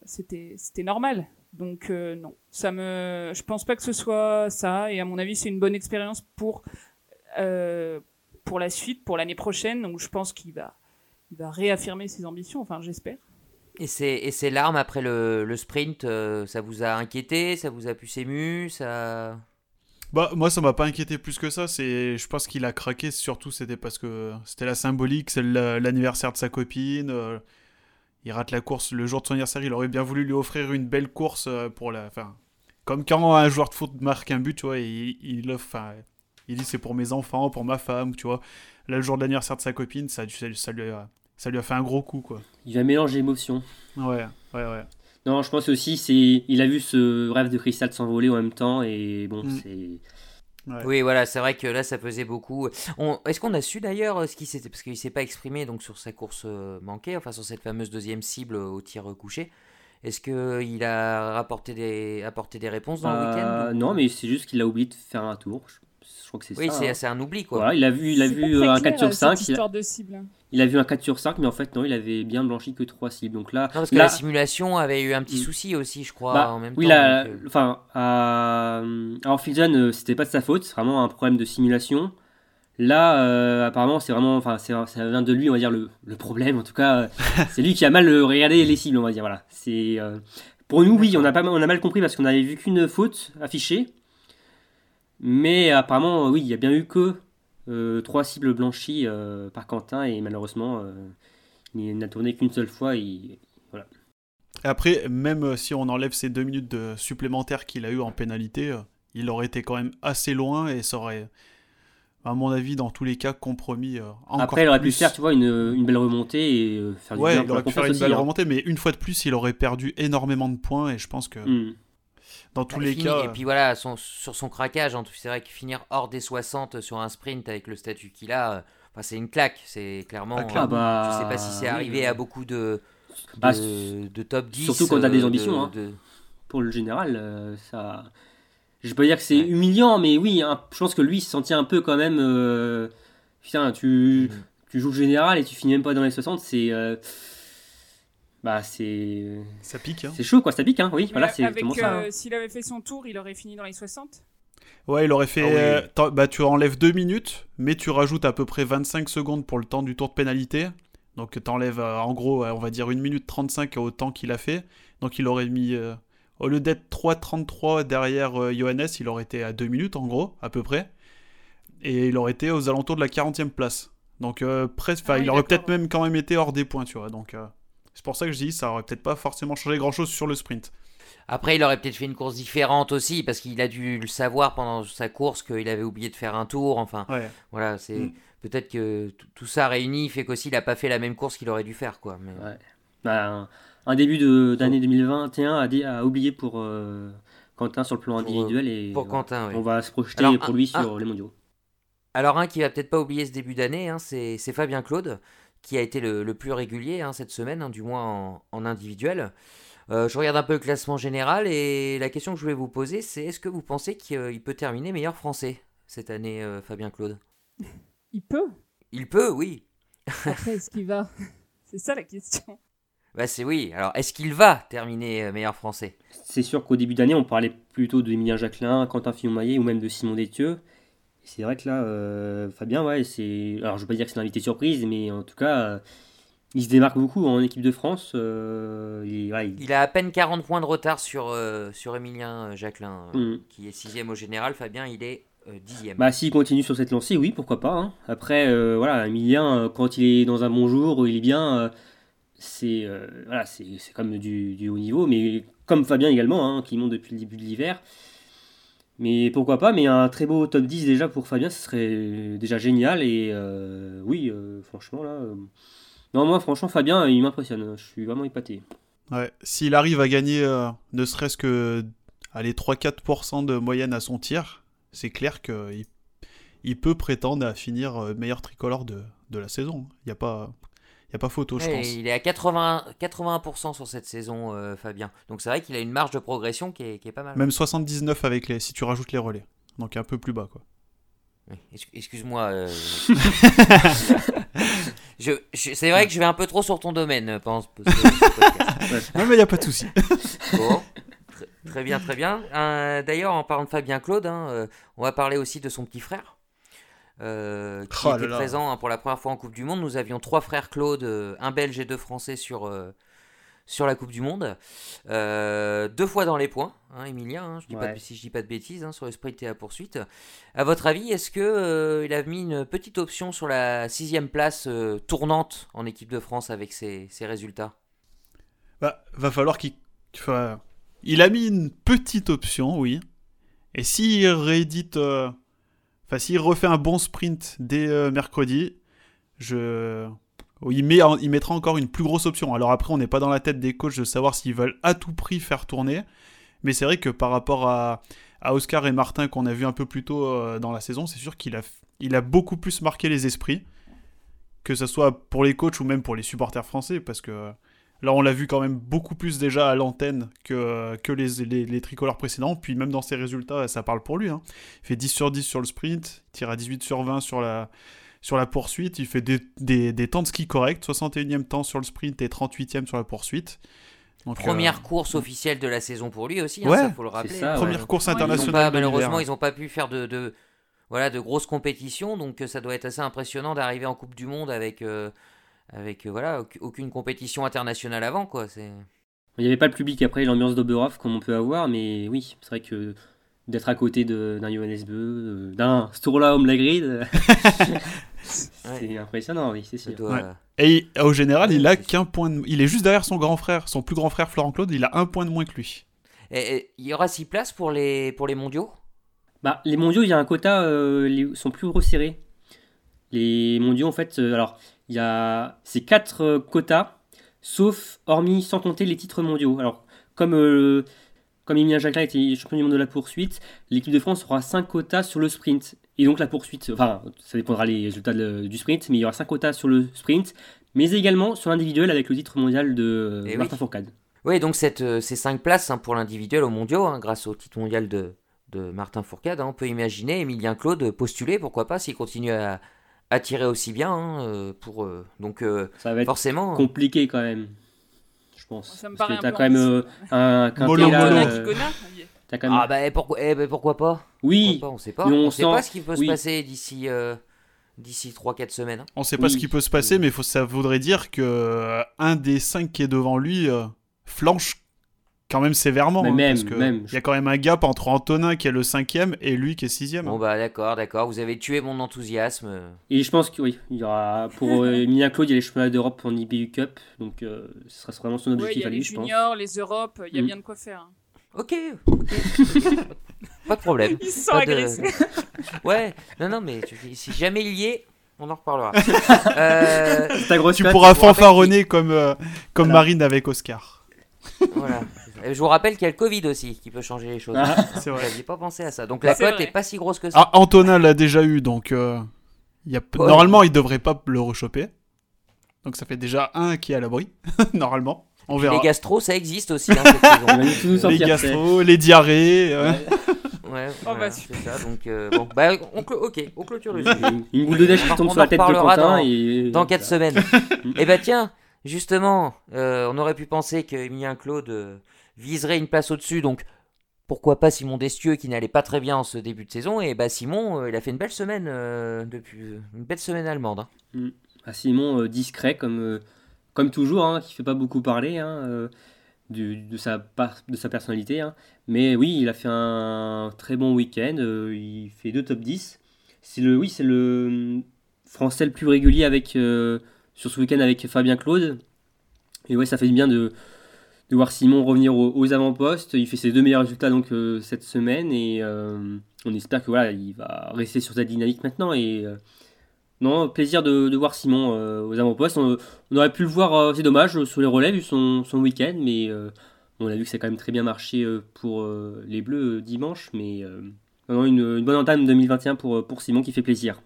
c'était normal. Donc non, ça me, je pense pas que ce soit ça. Et à mon avis, c'est une bonne expérience pour pour la suite, pour l'année prochaine. Donc je pense qu'il va il va réaffirmer ses ambitions. Enfin, j'espère. Et ces, larmes après le, le sprint, euh, ça vous a inquiété Ça vous a pu ému ça... Bah, moi, ça m'a pas inquiété plus que ça. C'est, je pense qu'il a craqué. Surtout, c'était parce que c'était la symbolique, c'est la- l'anniversaire de sa copine. euh, il rate la course le jour de son anniversaire. Il aurait bien voulu lui offrir une belle course euh, pour la. Enfin, comme quand un joueur de foot marque un but, tu vois, il, il. Enfin, il dit c'est pour mes enfants, pour ma femme, tu vois. Là, le jour de l'anniversaire de sa copine, ça, ça, ça lui a, ça lui a fait un gros coup, quoi. Il va mélanger émotions. Ouais, ouais, ouais. Non, je pense aussi, c'est, il a vu ce rêve de cristal s'envoler en même temps et bon, Mm. c'est. Ouais. Oui, voilà, c'est vrai que là, ça pesait beaucoup. On... Est-ce qu'on a su d'ailleurs euh, ce qui s'était. Parce qu'il s'est pas exprimé donc, sur sa course euh, manquée, enfin sur cette fameuse deuxième cible euh, au tir couché. Est-ce qu'il a rapporté des... apporté des réponses dans le week-end ou- non, mais c'est juste qu'il a oublié de faire un tour. Je, je crois que c'est Oui, ça. c'est hein. c'est un oubli quoi. Voilà, il a vu, il a vu euh, un clair, 4 sur cette 5. Il a, histoire de cible. il a vu un 4 sur 5, mais en fait, non, il avait bien blanchi que 3 cibles. Donc là, Non, parce que là- la simulation avait eu un petit Mm. souci aussi, je crois, Bah, en même oui, temps. la- donc, euh, enfin, à, à Orphidzone, euh, c'était pas de sa faute, c'est vraiment un problème de simulation. Là, euh, apparemment, c'est vraiment, enfin, ça vient de lui, on va dire le, le problème. En tout cas, euh, c'est lui qui a mal euh, regardé les cibles, on va dire. Voilà. C'est euh, pour nous, oui, on a pas, on a mal compris parce qu'on avait vu qu'une faute affichée, mais apparemment, oui, il y a bien eu que euh, trois cibles blanchies euh, par Quentin et malheureusement, euh, il n'a tourné qu'une seule fois. Et, Après, même si on enlève ces deux minutes de supplémentaires qu'il a eu en pénalité, il aurait été quand même assez loin et ça aurait, à mon avis, dans tous les cas, compromis encore Après, il aurait pu faire, tu vois, une, une belle remontée et faire du Ouais, bien il aurait pu faire une aussi, belle hein. remontée, mais une fois de plus, il aurait perdu énormément de points et je pense que Hmm. Dans tous les fini- cas, Et puis voilà, son- sur son craquage, tout- c'est vrai que finir hors des 60 sur un sprint avec le statut qu'il a, euh, enfin, c'est une claque. C'est clairement. Ah, euh, clairement. bah, je sais pas si c'est arrivé à beaucoup de, de, Bah, de top 10. surtout quand t'as des euh, ambitions, de- hein. de- pour le général, euh, ça. Je vais pas dire que c'est Ouais. humiliant, mais oui, hein, je pense que lui il se sentait un peu quand même. euh, Putain, tu, Mhm. tu joues le général et tu finis même pas dans les 60, c'est. euh, Bah, c'est. ça pique. hein. C'est chaud quoi, ça pique, hein, oui, Mais voilà, c'est avec, exactement ça. hein. euh, S'il avait fait son tour, il aurait fini dans les 60 Ouais, il aurait fait. Ah oui. euh, bah, tu enlèves deux minutes, mais tu rajoutes à peu près 25 secondes pour le temps du tour de pénalité. Donc t'enlèves euh, en gros, euh, on va dire 1 minute 35 au temps qu'il a fait. Donc il aurait mis. euh, au lieu d'être 3.33 derrière euh, Johannes, il aurait été à 2 minutes en gros, à peu près. Et il aurait été aux alentours de la 40e place. Donc euh, presque. Enfin, Ah oui, il aurait peut-être même quand même été hors des points, tu vois. Donc. Euh, c'est pour ça que je dis, ça aurait peut-être pas forcément changé grand-chose sur le sprint. Après, il aurait peut-être fait une course différente aussi, parce qu'il a dû le savoir pendant sa course qu'il avait oublié de faire un tour. Enfin, Ouais. voilà, c'est Mm. peut-être que tout ça réuni fait qu'aussi il a pas fait la même course qu'il aurait dû faire, quoi. Mais... Ouais. Bah, un, début de- d'année 2021 à, dé- à oublier pour euh, Quentin sur le plan Pour, individuel et Pour. Quentin, oui. on va se projeter Alors, pour un- lui un- sur les mondiaux. Alors un qui va peut-être pas oublier ce début d'année, hein, c'est c'est Fabien Claude, qui a été le, le plus régulier hein, cette semaine, hein, du moins en, en individuel. Euh, je regarde un peu le classement général et la question que je voulais vous poser, c'est est-ce que vous pensez qu'il euh, peut terminer meilleur français cette année, euh, Fabien Claude? Il peut. Il peut, oui. Après, est-ce qu'il va? C'est ça la question. Bah c'est oui. Alors, est-ce qu'il va terminer meilleur français? C'est sûr qu'au début d'année, on parlait plutôt d'Emilien Jacquelin, Quentin Fillon-Maillet ou même de Simon Détieux. C'est vrai que là, euh, Fabien, ouais, c'est. Alors, je veux pas dire que c'est une invité surprise, mais en tout cas, euh, il se démarque beaucoup en équipe de France. euh, ouais, il- Il a à peine 40 points de retard sur, sur Emilien Jacquelin, Mm. qui est sixième au général. Fabien, il est euh, dixième. Bah, s'il continue sur cette lancée, oui, pourquoi pas. hein. Après, voilà, Emilien, quand il est dans un bon jour, il est bien, c'est voilà, c'est c'est comme du, du haut niveau, mais comme Fabien également, hein, qui monte depuis le début de l'hiver. Mais pourquoi pas, mais un très beau top 10 déjà pour Fabien, ce serait déjà génial. Et euh, oui, euh, franchement, là. euh, Non, moi, franchement, Fabien, il m'impressionne. Je suis vraiment épaté. Ouais. S'il arrive à gagner ne serait-ce que allez, 3-4% de moyenne à son tir, c'est clair qu'il il peut prétendre à finir meilleur tricolore de, de la saison. Il n'y a, pas- il y a pas photo, je Ouais, pense. il est à 80, 81% sur cette saison, euh, Fabien. Donc c'est vrai qu'il a une marge de progression qui est, qui est pas mal. Même 79 avec les, si tu rajoutes les relais. Donc un peu plus bas, quoi. Excuse-moi. euh, je, je- c'est vrai que je vais un peu trop sur ton domaine euh, pendant ce, ce- ce podcast. Non, mais il n'y a pas de souci. Bon, très, très bien, très bien. Euh, D'ailleurs, en parlant de Fabien Claude, hein, euh, on va parler aussi de son petit frère. Euh, qui Oh était là. présent hein, pour la première fois en Coupe du Monde. Nous avions trois frères Claude, euh, un Belge et deux Français sur, euh, sur la Coupe du Monde. Euh, deux fois dans les points, hein, Emilien, hein, je dis pas de- si je dis pas de bêtises, hein, sur le sprint et la poursuite. À votre avis, est-ce que euh, il a mis une petite option sur la sixième place euh, tournante en équipe de France avec ses, ses résultats? Bah, va falloir qu'il. enfin, il a mis une petite option, oui. Et s'il réédite. Enfin, s'il refait un bon sprint dès euh, mercredi, je. Il, met, mettra encore une plus grosse option. Alors après, on n'est pas dans la tête des coachs de savoir s'ils veulent à tout prix faire tourner. Mais c'est vrai que par rapport à, Oscar et Martin qu'on a vu un peu plus tôt euh, dans la saison, c'est sûr qu'il a, a beaucoup plus marqué les esprits. Que ce soit pour les coachs ou même pour les supporters français. Parce que Là, on l'a vu quand même beaucoup plus déjà à l'antenne que, que les, les, les tricolores précédents. Puis même dans ses résultats, ça parle pour lui. hein. Il fait 10 sur 10 sur le sprint, il tire à 18 sur 20 sur la, sur la poursuite. Il fait des, des, des temps de ski corrects, 61e temps sur le sprint et 38e sur la poursuite. Donc, Première euh, course officielle de la saison pour lui aussi, hein, Ouais, ça faut le rappeler. ça, ouais. première course ils internationale. pas, malheureusement, ils n'ont pas pu faire de, de- voilà, de grosses compétitions, donc euh, ça doit être assez impressionnant d'arriver en Coupe du Monde avec, euh, avec euh, voilà, auc- aucune compétition internationale avant. Quoi. C'est... Il n'y avait pas le public après, l'ambiance d'Oberhof comme on peut avoir, mais oui, c'est vrai que d'être à côté d'un Johannes Beu, d'un Sturla Omlagrid, euh, c'est impressionnant, oui, c'est sûr. doit- Ouais. Et au général, il a qu'un point de... Il est juste derrière son grand frère, son plus grand frère Florent Claude, il a un point de moins que lui. Et- et il y aura six places pour les, pour les mondiaux? Bah, les mondiaux, il y a un quota, euh, les, sont plus resserrés. Les mondiaux, en fait, euh, alors, il y a ces quatre euh, quotas, sauf, hormis, sans compter les titres mondiaux. Alors, comme, euh, comme Emilien Jacquelin était champion du monde de la poursuite, l'équipe de France aura cinq quotas sur le sprint. Et donc la poursuite, enfin, ça dépendra des résultats de- du sprint, mais il y aura cinq quotas sur le sprint, mais également sur l'individuel avec le titre mondial de Eh oui. Martin Fourcade. Oui, donc cette, euh, ces cinq places hein, pour l'individuel aux mondiaux, hein, grâce au titre mondial de, de Martin Fourcade, hein, on peut imaginer Emilien Claude postuler, pourquoi pas, s'il continue à, à tirer aussi bien. hein, euh, pour, euh, donc euh, Ça va être forcément. compliqué quand même, je pense. Ça me Parce paraît que t'as quand même euh, un quintet là, euh, quand même... Ah bah pourquoi, eh, ben, pourquoi pas? Oui, Pourquoi pas, on sait pas. on On sait pas ce qui peut oui. se passer d'ici euh, d'ici 3-4 semaines. hein. On sait pas Oui. ce qui peut se passer, mais faut, ça voudrait dire que euh, un des cinq qui est devant lui euh, flanche quand même sévèrement. Mais hein, même, parce que même. Il y a quand même un gap entre Antonin qui est le cinquième et lui qui est sixième. Bon bah d'accord, d'accord, vous avez tué mon enthousiasme. Et je pense que oui, il y aura pour euh, Emilia Claude, il y a les championnats d'Europe en IBU Cup, donc euh, ce sera vraiment son Ouais, objectif a à les lui, je pense. juniors, les Europes, il y a Mm. bien de quoi faire. hein. Ok, pas de problème. Ils se sont de- agressés. Ouais, non non mais tu- si jamais il y est, on en reparlera. Euh, C'est ta grosse Tu pourras fanfaronner comme, euh, comme Voilà. Marine avec Oscar. voilà. Et Je vous rappelle qu'il y a le Covid aussi qui peut changer les choses. Ah, C'est Vous vrai. n'aviez pas pensé à ça. Donc la cote vrai. est pas si grosse que ça. Ah, Antonin l'a déjà eu, donc euh, il y a... Ouais. normalement il devrait pas le rechoper. Donc ça fait déjà un qui est à l'abri, normalement. On verra. les gastros, ça existe aussi hein, cette Les gastro, les diarrhées. euh, Ouais, Oh, voilà, bah, c'est ça. Donc euh, bon, bah on ok, on clôture le. Une, boule de neige qui On tombe en sur la tête de Quentin dans- et... Dans 4 semaines. Et bah tiens, justement, on aurait pu penser qu'Emilien Claude viserait une place au-dessus, donc pourquoi pas Simon Destieux qui n'allait pas très bien en ce début de saison, et bah Simon, il a fait une belle semaine depuis une belle semaine allemande. Hein. Mm. Ah, Simon discret comme comme toujours, hein, qui fait pas beaucoup parler. Hein, de, sa, de sa personnalité. Hein. Mais oui, il a fait un très bon week-end. Euh, il fait deux top 10. C'est le, oui, c'est le français le plus régulier avec, euh, sur ce week-end avec Fabien Claude. Et ouais, ça fait du bien de, de voir Simon revenir aux, avant-postes. Il fait ses deux meilleurs résultats donc euh, cette semaine et on espère que voilà, il va rester sur cette dynamique maintenant et non, plaisir de, voir Simon euh, aux avant-postes. On, aurait pu le voir, euh, c'est dommage, euh, sur les relais vu son, week-end, mais on a vu que ça a quand même très bien marché pour les Bleus dimanche. Mais une, bonne entame 2021 pour, pour Simon qui fait plaisir.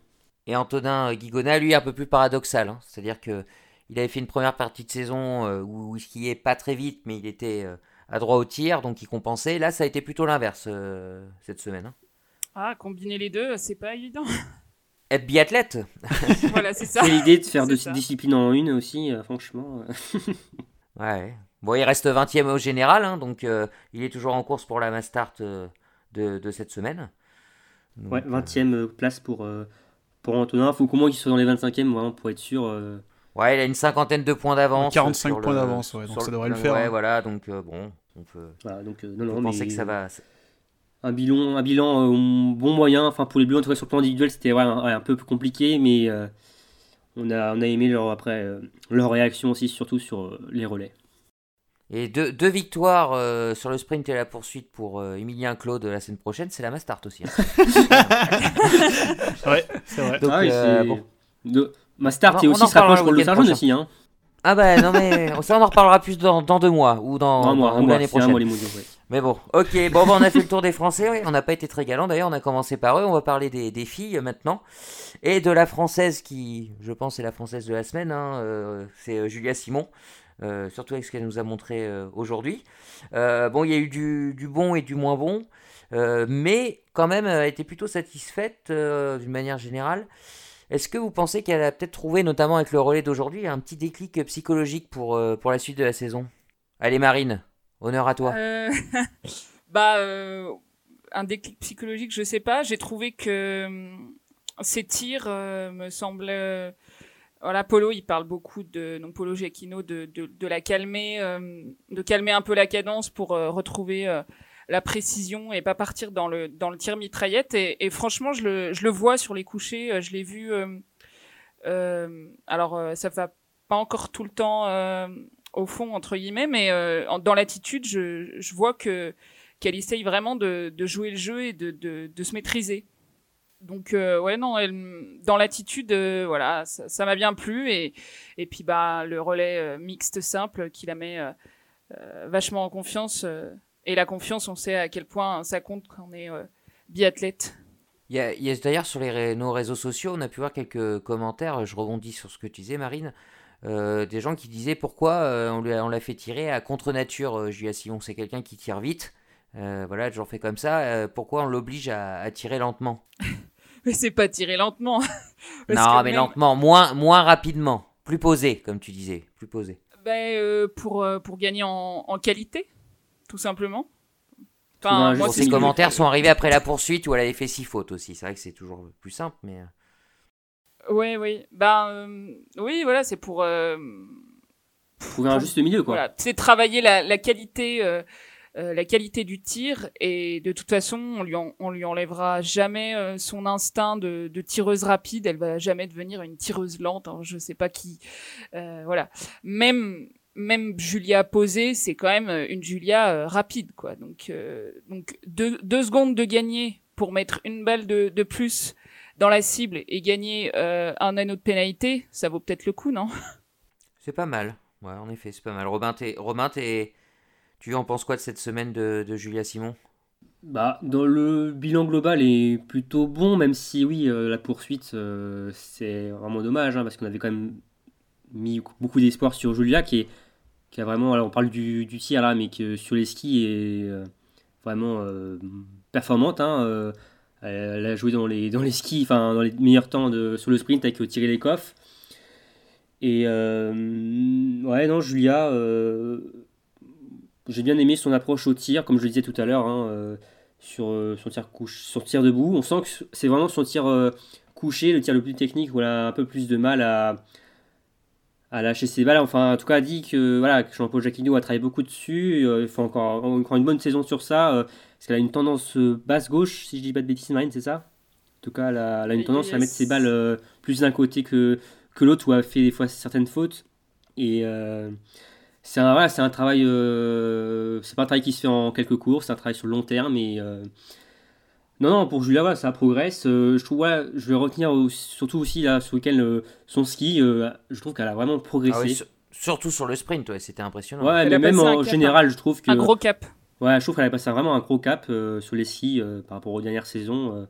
Et Antonin Guigona, lui, un peu plus paradoxal. Hein. C'est-à-dire que il avait fait une première partie de saison où il skiait pas très vite, mais il était à droit au tir, donc il compensait. Là, ça a été plutôt l'inverse cette semaine. Hein. Ah, combiner les deux, c'est pas évident. être biathlète. voilà, c'est ça. C'est l'idée de faire deux disciplines en une aussi, euh, franchement. ouais. Bon, il reste 20 e au général, hein, donc euh, il est toujours en course pour la Mastart euh, de, de, cette semaine. ouais, 20 e place pour, pour Antonin. Il faut qu'au moins qu'il soit dans les 25e vraiment, pour être sûr. Ouais, il a une cinquantaine de points d'avance. 45 points d'avance, ouais, donc ça devrait le faire. Ouais, hein. voilà, donc bon, on peut, voilà, donc, non, non, on penser que ça va, un bilan, un bilan euh, bon moyen. Enfin, pour les Bleus, en tout cas sur le plan individuel, c'était un, peu plus compliqué, mais euh, on, a, on a aimé leur, après, euh, leur réaction aussi, surtout sur les relais. Et deux, deux victoires sur le sprint et la poursuite pour Emilien Claude la semaine prochaine, c'est la Mastart aussi. Hein. ouais, c'est vrai. Donc, ah bon. de, Mastart et aussi se rapproche pour le Sargent aussi. Hein. Ah bah non mais ça on en reparlera plus dans, dans deux mois ou dans, l'année prochaine. Mais bon, ok, bon bah, on a fait le tour des Français, on n'a pas été très galant d'ailleurs, on a commencé par eux, on va parler des, des, filles maintenant. Et de la Française qui, je pense, est la Française de la semaine, hein, euh, c'est euh, Julia Simon. Euh, surtout avec ce qu'elle nous a montré aujourd'hui. bon, il y a eu du, du, bon et du moins bon, mais quand même, elle était plutôt satisfaite d'une manière générale. Est-ce que vous pensez qu'elle a peut-être trouvé, notamment avec le relais d'aujourd'hui, un petit déclic psychologique pour, euh, la suite de la saison? Allez Marine, honneur à toi. Euh, bah, euh, un déclic psychologique, je sais pas. J'ai trouvé que ses tirs me semblaient... Voilà, Polo, il parle beaucoup de, donc Polo Giacchino, de la calmer, de calmer un peu la cadence pour retrouver la précision et pas partir dans le dans le tir mitraillette. Et, franchement, je le, je le vois sur les couchers. Euh, je l'ai vu. Euh, euh, alors, ça va pas encore tout le temps au fond entre guillemets, mais dans l'attitude, je, je vois que qu'elle essaye vraiment de, de jouer le jeu et de, de, de se maîtriser. Donc ouais non, elle, dans l'attitude, voilà, ça m'a bien plu et et puis bah le relais mixte simple qui la met vachement en confiance et la confiance, on sait à quel point ça compte quand on est euh, biathlète. Il y a, d'ailleurs sur les, nos réseaux sociaux, on a pu voir quelques commentaires, je rebondis sur ce que tu disais Marine, euh, des gens qui disaient pourquoi euh, on, l'a fait tirer à contre-nature, Julia Simon, c'est quelqu'un qui tire vite, voilà, toujours fait comme ça, pourquoi on l'oblige à, tirer lentement? Mais c'est pas tirer lentement Non, mais lentement, moins, moins rapidement, plus posé, comme tu disais, plus posé. Ben, pour, pour gagner en, en qualité tout simplement. Enfin, moi, ces commentaires sont arrivés après la poursuite où elle avait fait six fautes aussi. C'est vrai que c'est toujours plus simple, mais. Oui, euh. oui. Ben, euh, oui, voilà, c'est pour. Euh, Trouver un juste milieu, quoi. Voilà, c'est travailler la, la qualité. Euh, la qualité du tir et de toute façon on lui on lui enlèvera jamais son instinct de, de, tireuse rapide elle va jamais devenir une tireuse lente hein, je sais pas qui voilà même même Julia posée, c'est quand même euh, une Julia euh, rapide, quoi. Donc, euh, donc deux, deux, secondes de gagner pour mettre une balle de, de plus dans la cible et gagner un anneau de pénalité, ça vaut peut-être le coup, non? C'est pas mal. Ouais, en effet, c'est pas mal. Robin, t'es, Robin tu en penses quoi de cette semaine de, de Julia Simon? Bah, dans le bilan global est plutôt bon, même si oui, la poursuite, c'est vraiment dommage, hein, parce qu'on avait quand même mis beaucoup d'espoir sur Julia, qui est qui a vraiment, alors on parle du, tir là, mais qui sur les skis est euh, vraiment euh, performante. Hein, euh, elle a joué dans les, dans les skis, enfin dans les meilleurs temps de, sur le sprint avec Thierry Lecoff. Et ouais, non, Julia, j'ai bien aimé son approche au tir, comme je le disais tout à l'heure, hein, sur son tir son tir debout. On sent que c'est vraiment son tir couché, le tir le plus technique, où elle a un peu plus de mal à, à lâcher ses balles. Enfin, en tout cas, a dit que, voilà, que Jean-Paul Jacquinot a travaillé beaucoup dessus. il faut encore, encore une bonne saison sur ça, parce qu'elle a une tendance basse-gauche, si je dis pas de bêtises, Marine, c'est ça? En tout cas, elle a, une tendance à mettre ses balles euh, plus d'un côté que, que l'autre, où elle fait des fois certaines fautes. Et euh, c'est un, un travail. Euh, c'est pas un travail qui se fait en quelques cours, c'est un travail sur le long terme. Et, non, non, pour Julia, ça progresse. je trouve, je vais retenir surtout aussi là, ce week-end son ski. je trouve qu'elle a vraiment progressé. Ah surtout sur le sprint, ouais, c'était impressionnant. Ouais, mais même en général, je trouve que. Un gros cap. Ouais, je trouve qu'elle a passé vraiment un gros cap sur les skis par rapport aux dernières saisons.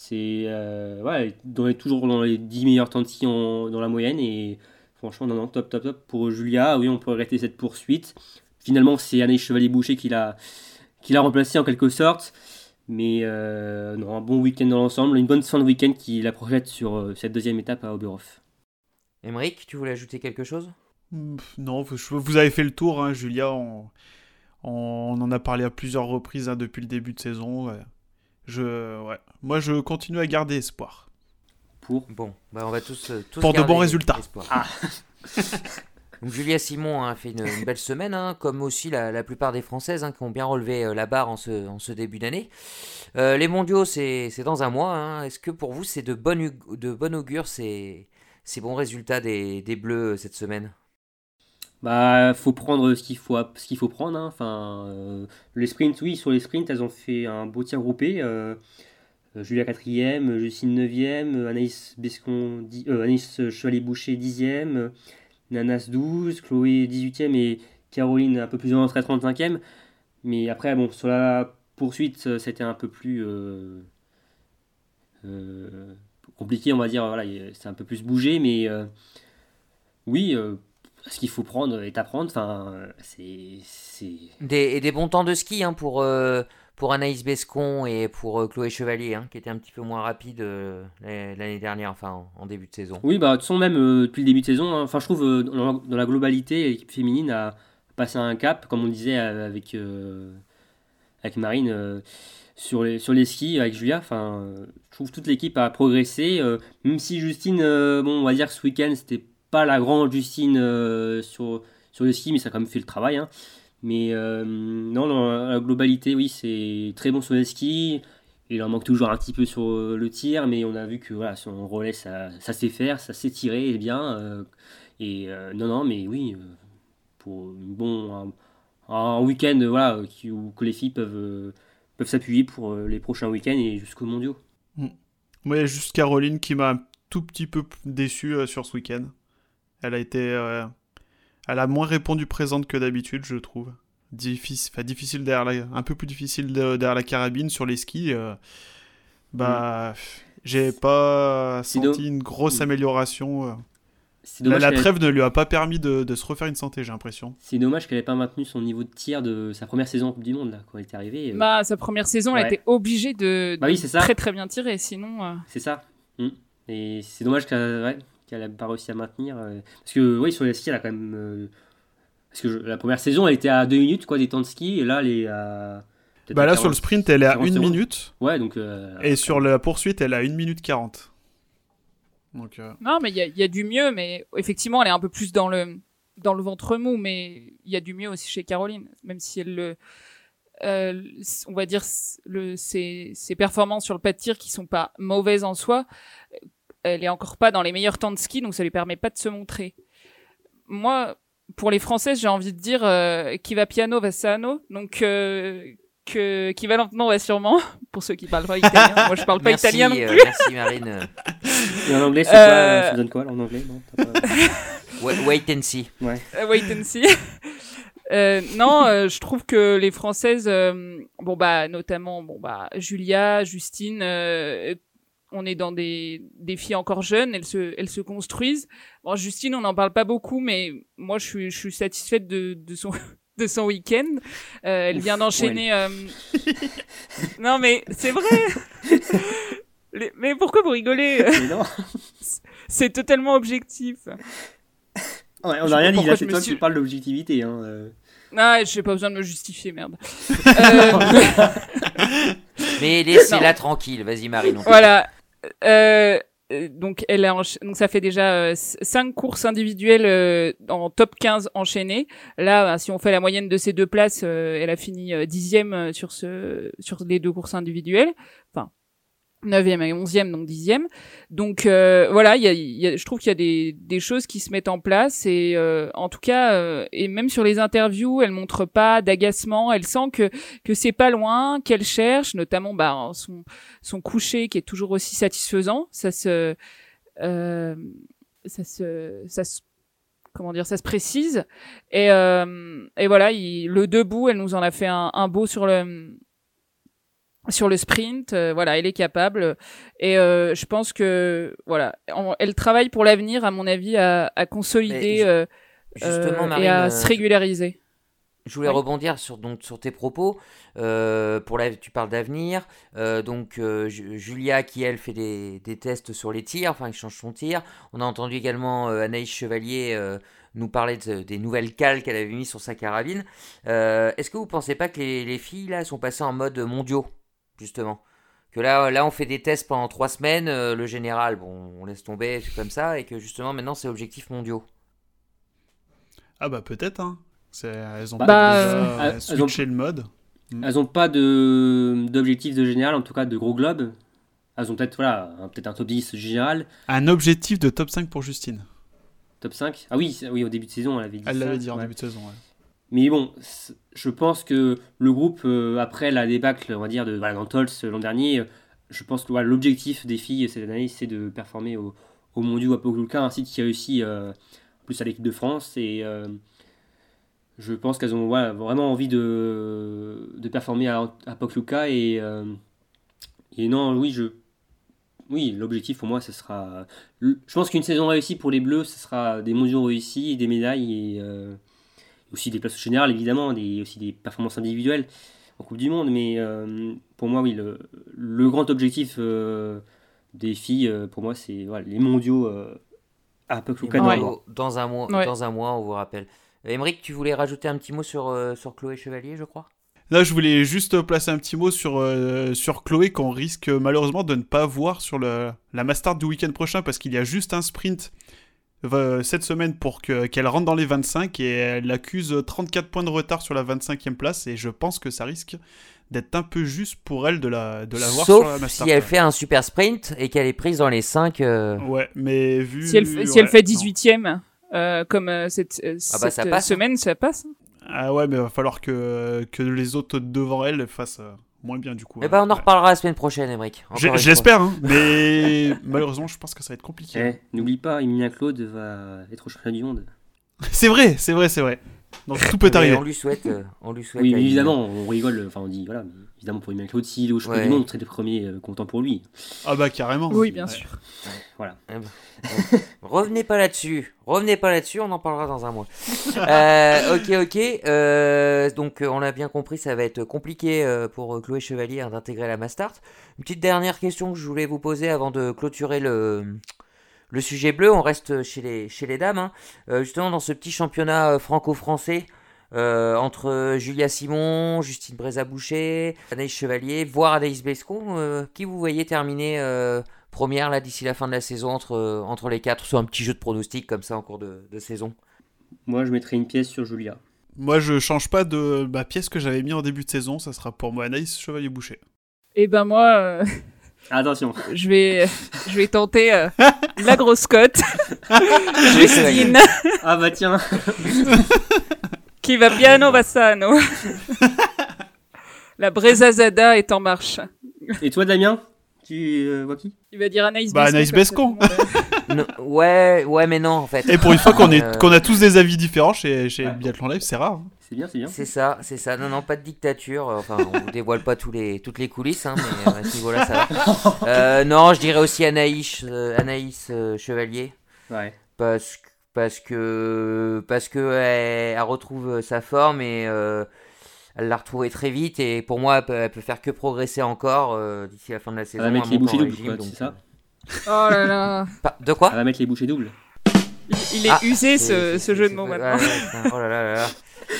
C'est euh, ouais, dans toujours dans les 10 meilleurs temps de ski dans la moyenne et franchement non non top top top pour Julia. Oui, on peut regretter cette poursuite. Finalement, c'est Anaïs Chevalier-Boucher qui l'a qui l'a remplacé en quelque sorte. Mais euh, non, un bon week-end dans l'ensemble, une bonne fin de week-end qui la projette sur euh, cette deuxième étape à Oberhof. Émeric, tu voulais ajouter quelque chose? Non, vous avez fait le tour, hein, Julia. On, on, en a parlé à plusieurs reprises hein, depuis le début de saison. Je, ouais. Moi, je continue à garder espoir. Pour Bon, bah on va tous, euh, tous Pour de bons résultats. Ah. Donc Julia Simon a fait une, belle semaine, hein, comme aussi la, plupart des Françaises hein, qui ont bien relevé euh, la barre en ce, début d'année. Euh, les mondiaux, c'est dans un mois. Hein. Est-ce que pour vous, c'est de bon, de augure ces, bons résultats des, Bleus cette semaine? Bah, faut prendre ce qu'il faut, prendre. Enfin, euh, les sprints, oui, sur les sprints, elles ont fait un beau tir groupé. Euh, euh Julia 4ème, Justine 9ème, Anaïs, Bescon, euh, Anaïs Chevalier-Boucher 10ème, Nanas 12, Chloé 18ème et Caroline un peu plus en entrée 35ème. Mais après, bon, sur la poursuite, c'était un peu plus compliqué, on va dire. Voilà, c'est un peu plus bougé, mais oui ce qu'il faut prendre apprendre. Enfin, c'est. Des, et des bons temps de ski hein, pour, euh, pour Anaïs Bescon et pour euh, Chloé Chevalier, hein, qui était un petit peu moins rapide euh, l'année dernière, enfin en, début de saison. Oui, bah, de toute même depuis le début de saison, hein, je trouve dans, la globalité, l'équipe féminine a passé un cap, comme on disait avec, avec Marine. sur les, sur les skis avec Julia, enfin, je trouve toute l'équipe a progressé, même si Justine, bon, on va dire ce week-end, c'était pas la grande Justine euh, sur, sur le ski, mais ça a quand même fait le travail. Hein. Mais euh, non, dans la globalité, oui, c'est très bon sur le ski. Il en manque toujours un petit peu sur euh, le tir, mais on a vu que voilà, son relais, ça, ça sait faire, ça sait tirer bien. et non, non, mais oui, pour bon, un, week-end voilà, où, que les filles peuvent, peuvent s'appuyer pour les prochains week-ends et jusqu'aux mondiaux. Moi, il y a juste Caroline qui m'a un tout petit peu déçu sur ce week-end. Elle a été. Euh, elle a moins répondu présente que d'habitude, je trouve. Difficile, enfin, difficile derrière un peu plus difficile derrière la carabine sur les skis. Euh, bah, mm. j'ai pas senti une grosse mm. amélioration. Euh. La, trêve ne lui a pas permis de, se refaire une santé, j'ai l'impression. C'est dommage qu'elle ait pas maintenu son niveau de tir de sa première saison en Coupe du Monde là, quand elle est arrivée. Bah, sa première saison, elle était obligée de, bah oui, très très bien tirer, sinon. C'est ça. Mm. Et c'est dommage qu'elle qu'elle n'a pas réussi à maintenir. Euh, parce que oui, sur les skis, elle a quand même. Euh, parce que la première saison, elle était à 2 minutes quoi, des temps de ski, et là, elle est à. Bah là, sur le sprint, elle est à 1 minute. Ouais, donc. Euh, et sur la poursuite, elle est à 1 minute 40. Donc, Non, mais il y, y, a du mieux, mais effectivement, elle est un peu plus dans le, dans le ventre mou, mais il y a du mieux aussi chez Caroline, même si elle le. on va dire le, ses, ses, performances sur le pas de tir qui sont pas mauvaises en soi elle est encore pas dans les meilleurs temps de ski, donc ça lui permet pas de se montrer. Moi, pour les Françaises, j'ai envie de dire euh, qui va piano va sano, donc euh, que qui va lentement va sûrement. Pour ceux qui parlent pas italien, moi je parle pas italien non euh, plus. merci Marine. Et en anglais, c'est quoi Ça donne quoi en anglais? Non, Wait and see. Ouais. wait and see. non, je trouve que les Françaises, bon bah notamment, bon bah Julia, Justine, on est dans des, des filles encore jeunes, elles se, elles se construisent. Bon, Justine, on n'en parle pas beaucoup, mais moi, je suis, je suis satisfaite de, de son, de son week-end. Euh, elle vient d'enchaîner. Euh, non, mais c'est vrai. mais pourquoi vous rigolez? C'est totalement objectif. Ouais, on Je n'a rien dit, là, c'est toi suis- qui parles d'objectivité. Hein. euh. Ah, j'ai pas besoin de me justifier, merde. Euh, Mais laissez-la tranquille, vas-y Marie. non. Voilà. Euh, euh, donc, elle a encha- donc ça fait déjà 5 courses individuelles euh, en top 15 enchaînées. Là, euh, si on fait la moyenne de ces deux places, euh, elle a fini euh, dixième euh, sur ce sur les deux courses individuelles. Enfin, 9e et 11e, donc 10e. Donc euh, voilà, il y a, y a- je trouve qu'il y a des, des choses qui se mettent en place et euh, en tout cas, euh, et même sur les interviews, elle montre pas d'agacement. Elle sent que que c'est pas loin, qu'elle cherche, notamment bah, son son coucher qui est toujours aussi satisfaisant. Ça se euh, ça se ça se comment dire, ça se précise. Et, euh, et voilà, il, le debout, elle nous en a fait un, un beau sur le sur le sprint. Euh, voilà, elle est capable. Et euh, je pense que voilà, on- elle travaille pour l'avenir, à mon avis, à, à consolider euh, Marine, et à se régulariser. Je voulais Oui. rebondir sur, donc, sur tes propos. Euh, pour la, tu parles d'avenir. Euh, donc, euh, Ju- Julia, qui elle fait des, des tests sur les tirs, enfin, qui change son tir. On a entendu également euh, Anaïs Chevalier euh, nous parler de- des nouvelles cales qu'elle avait mises sur sa carabine. Euh, Est-ce que vous pensez pas que les, les filles là sont passées en mode mondiaux, justement que là, là, on fait des tests pendant trois semaines, euh, le général, bon, on laisse tomber, c'est comme ça, et que justement, maintenant, c'est objectifs mondiaux. Ah bah peut-être, hein. Elles ont Bah, peut-être euh, déjà elles ont- switché le mode. Elles n'ont pas de d'objectif de général, en tout cas de gros globes. Elles ont peut-être voilà, un- peut-être un top 10 général, Un objectif de top 5 pour Justine. top 5. Ah oui, oui au début de saison, elle avait dit Elle ça, l'avait dit en ouais. début de saison. ouais. Mais bon, je pense que le groupe, euh, après la débâcle, on va dire, de voilà, dans Tols euh, l'an dernier, euh, je pense que l'objectif des filles cette année, c'est de performer au, au Mondiaux à Poklulka, un site qui réussit euh, plus à l'équipe de France. Et je pense qu'elles ont vraiment envie de, de performer à, à Poklulka. Et, et non, oui, je. Oui, l'objectif pour moi, ce sera. Je pense qu'une saison réussie pour les Bleus, ce sera des mondiaux réussis, des médailles et, aussi des places générales évidemment, des, aussi des performances individuelles en Coupe du Monde. Mais euh, pour moi, oui, le, le grand objectif euh, des filles, euh, pour moi, c'est voilà, les mondiaux euh, à près moi, dans- au- dans, un mois, Ouais. dans un mois, on vous rappelle. Émeric, tu voulais rajouter un petit mot sur, euh, sur Chloé Chevalier, je crois? Là, je voulais juste placer un petit mot sur, euh, sur Chloé qu'on risque malheureusement de ne pas voir sur le, la Mastart du week-end prochain parce qu'il y a juste un sprint cette semaine pour que- qu'elle rentre dans les 25 et elle accuse 34 points de retard sur la 25e place et je pense que ça risque d'être un peu juste pour elle de la, de la voir Sauf sur la Mastart. si elle fait un super sprint et qu'elle est prise dans les 5. Ouais, mais vu... Si elle, fait- si elle ouais, fait non. 18ème, euh, comme euh, cette, euh, Ah bah, cette, ça euh, passe, hein. semaine, ça passe. hein. Ah ouais, mais il va falloir que, que les autres devant elle fassent euh, moins bien du coup. Eh hein. ben, on en Ouais. reparlera la semaine prochaine, fois. J'espère, hein, mais malheureusement, je pense que ça va être compliqué. Eh, N'oublie pas, Emilia Claude va être au championnat du monde. C'est vrai, c'est vrai, c'est vrai. Donc tout peut arriver. on lui souhaite. euh, on lui souhaite Oui, évidemment, on rigole, enfin on dit, voilà, mais évidemment pour Emilia Claude, s'il est au Ouais. du monde, on serait les premiers euh, contents pour lui. Ah bah carrément. Oui, bien Ouais. sûr. Voilà. Revenez pas là-dessus. Revenez pas là-dessus, on en parlera dans un mois. Euh, ok, ok. euh, donc, euh, on l'a bien compris, ça va être compliqué euh, pour Chloé Chevalier hein, d'intégrer la Mastart. Une petite dernière question que je voulais vous poser avant de clôturer le, le sujet bleu. On reste chez les, chez les dames. hein. Euh, justement, dans ce petit championnat euh, franco-français. Euh, entre Julia Simon, Justine Brézaboucher, Anaïs Chevalier, voire Anaïs Bescon, euh, qui vous voyez terminer euh, première là d'ici la fin de la saison entre, euh, entre les quatre? Sur un petit jeu de pronostic comme ça en cours de, de saison Moi, je mettrais une pièce sur Julia. Moi, je change pas de ma pièce que j'avais mis en début de saison. Ça sera pour moi Anaïs Chevalier-Boucher. Et ben moi, euh, Attention. je vais, je vais tenter euh, la grosse cote, Justine, Ah bah tiens. qui va piano va sano. La Brezazada est en marche. Et toi, Damien Tu euh, vois qui? Il va dire Anaïs Bah. Anaïs Bescon. euh, Non, Ouais, ouais, mais non en fait. Et pour une fois qu'on est Euh, qu'on a tous des avis différents chez, chez Ouais. Biathlon Live, c'est rare. hein. C'est bien, c'est bien. C'est ça, c'est ça. Non, non, pas de dictature. Enfin, on vous dévoile pas tous les, toutes les coulisses, hein, mais euh, à ce niveau-là, ça va. Euh, non, je dirais aussi Anaïs, euh, Anaïs euh, Chevalier. Ouais. parce que parce que parce que elle, elle retrouve sa forme et euh, elle l'a retrouvée très vite et pour moi elle peut, elle peut faire que progresser encore euh, d'ici la fin de la saison. Elle va mettre les bouchées doubles, c'est ça Oh là là. De quoi Elle va mettre les bouchées doubles. Il, il est Ah, usé ce, ce jeu de mots maintenant. ouais, oh là là là là.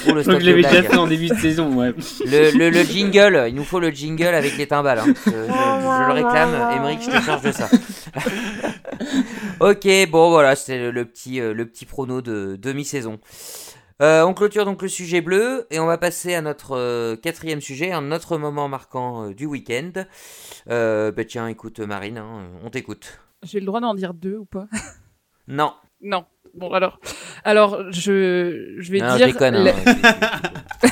Oh, le Je crois stock que je l'avais déjà fait en début de saison, ouais. Le, le- le jingle, il nous faut le jingle avec les timbales. hein. Je, je- je le réclame, Émeric, je te charge de ça. Ok, bon voilà, c'était le, le petit, euh, le petit prono de demi-saison. Euh, on clôture donc le sujet bleu et on va passer à notre euh, quatrième sujet, un autre moment marquant euh, du week-end. Bah tiens, écoute Marine, hein, on t'écoute. J'ai le droit d'en dire deux ou pas? Non, Non. Bon, alors, alors je, je vais non, dire. déconne. hein,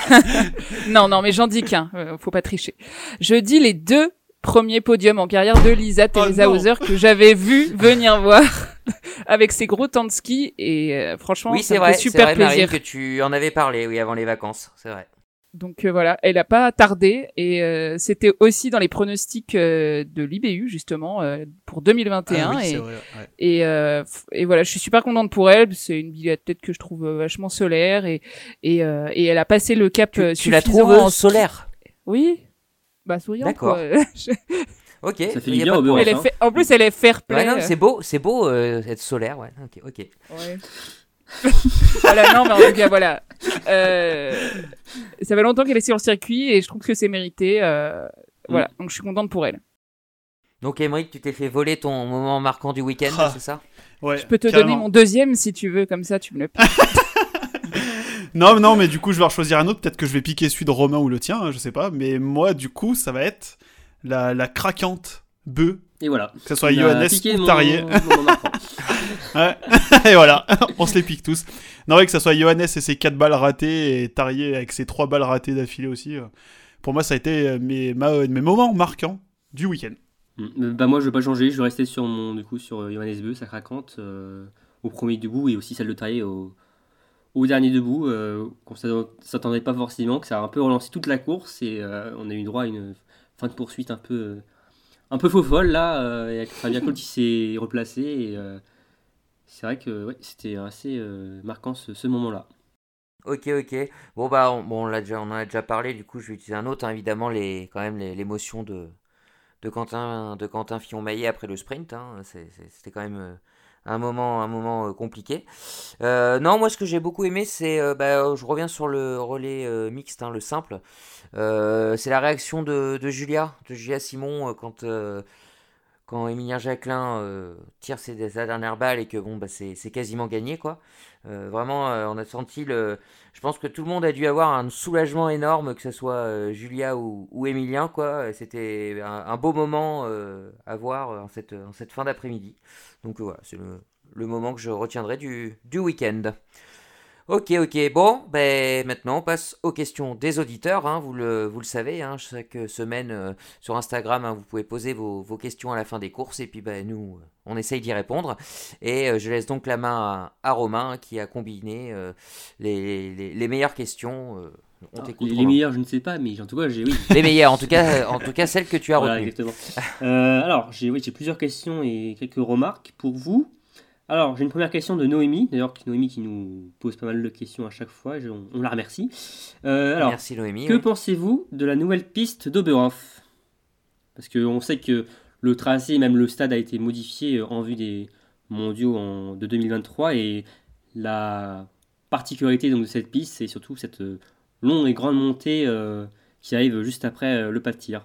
Non, non, mais j'en dis qu'un. faut pas tricher. Je dis les deux premiers podiums en carrière de Lisa Teresa non. Hauser que j'avais vu venir voir avec ses gros temps de ski et euh, franchement, oui, c'est vrai, super vrai, plaisir. Marine, que tu en avais parlé, oui, avant les vacances, c'est vrai. Donc euh, voilà, elle a pas tardé et euh, c'était aussi dans les pronostics euh, de l'IBU justement pour 2021 Ah oui, et, vrai, ouais. et, voilà, je suis super contente pour elle. C'est une biathlète que je trouve vachement solaire et et, et elle a passé le cap. Tu, tu la trouves en solaire? Oui. Bah souriante. D'accord. Je- Ok. Ça fait du bien au est fait- En plus, elle est fair play. Ouais, non, c'est beau, c'est beau euh, être solaire, ouais. Ok, ok. Ouais. voilà, non, mais en tout cas, voilà. Euh, ça fait longtemps qu'elle est sur le circuit et je trouve que c'est mérité. euh, Voilà, donc je suis contente pour elle. Donc, Emmerich, tu t'es fait voler ton moment marquant du week-end, Ah. c'est ça? Ouais, Je peux te carrément. donner mon deuxième si tu veux, comme ça tu me le. Non, non, mais du coup, je vais en choisir un autre. Peut-être que je vais piquer celui de Romain ou le tien, hein, je sais pas. Mais moi, du coup, ça va être la, la craquante bœuf, Et voilà. que ce soit On Johannes ou Tarier. et voilà, on se les pique tous. Non, ouais, que ce soit Johannes et ses 4 balles ratées et Tarier avec ses 3 balles ratées d'affilée aussi. euh, Pour moi, ça a été euh, mes, ma- mes moments marquants du week-end. Mm. Bah moi je vais pas changer, je vais rester sur mon du coup sur euh, Johannes Beu, sa craquante euh, au premier debout et aussi celle de Taillé au, au dernier debout. Euh, qu'on s'attend- s'attendait pas forcément, que ça a un peu relancé toute la course et euh, on a eu droit à une fin de poursuite un peu euh, un peu faux folle là. Et avec Fabien Colt qui s'est replacé et c'est vrai que c'était assez marquant ce, moment-là. Ok, ok. Bon, bah, on, bon, on, déjà, on en a déjà parlé, du coup, je vais utiliser un autre, hein, évidemment, les, quand même, les- l'émotion de, de Quentin, de Quentin Fillon-Maillet après le sprint. hein. C'était quand même un moment, un moment euh, compliqué. Euh, non, moi, ce que j'ai beaucoup aimé, c'est, euh, bah, je reviens sur le relais mixte, hein, le simple. C'est la réaction de, Julia, de Julia Simon, quand, quand Emilien Jacquelin euh, tire ses, sa dernière balle et que bon, bah, c'est quasiment gagné, quoi. Euh, vraiment, euh, on a senti le. Je pense que tout le monde a dû avoir un soulagement énorme, que ce soit Julia ou, ou Emilien, quoi. C'était un, un beau moment à voir en cette, en cette fin d'après-midi. Donc voilà, c'est le, le moment que je retiendrai du, du week-end. Ok, ok. Bon, ben maintenant on passe aux questions des auditeurs. hein. vous, le, vous le savez, hein, chaque semaine euh, sur Instagram, hein, vous pouvez poser vos, vos questions à la fin des courses et puis ben, nous, euh, on essaye d'y répondre. Et euh, je laisse donc la main à, à Romain qui a combiné euh, les, les- les meilleures questions. on Alors, t'écoute, les, Romain. meilleurs je ne sais pas mais en tout cas j'ai oui. Les meilleures, en tout cas, en tout cas celles que tu as Voilà, retenues. exactement. Alors, j'ai oui, j'ai plusieurs questions et quelques remarques pour vous. Alors, j'ai une première question de Noémie, d'ailleurs, Noémie qui nous pose pas mal de questions à chaque fois, je- on, on la remercie. Euh, alors, Merci Noémie. que oui. pensez-vous de la nouvelle piste d'Oberhof? Parce qu'on sait que le tracé, même le stade, a été modifié euh, en vue des mondiaux en- de 2023 et la particularité donc, de cette piste, c'est surtout cette euh, longue et grande montée euh, qui arrive juste après euh, le pas de tir.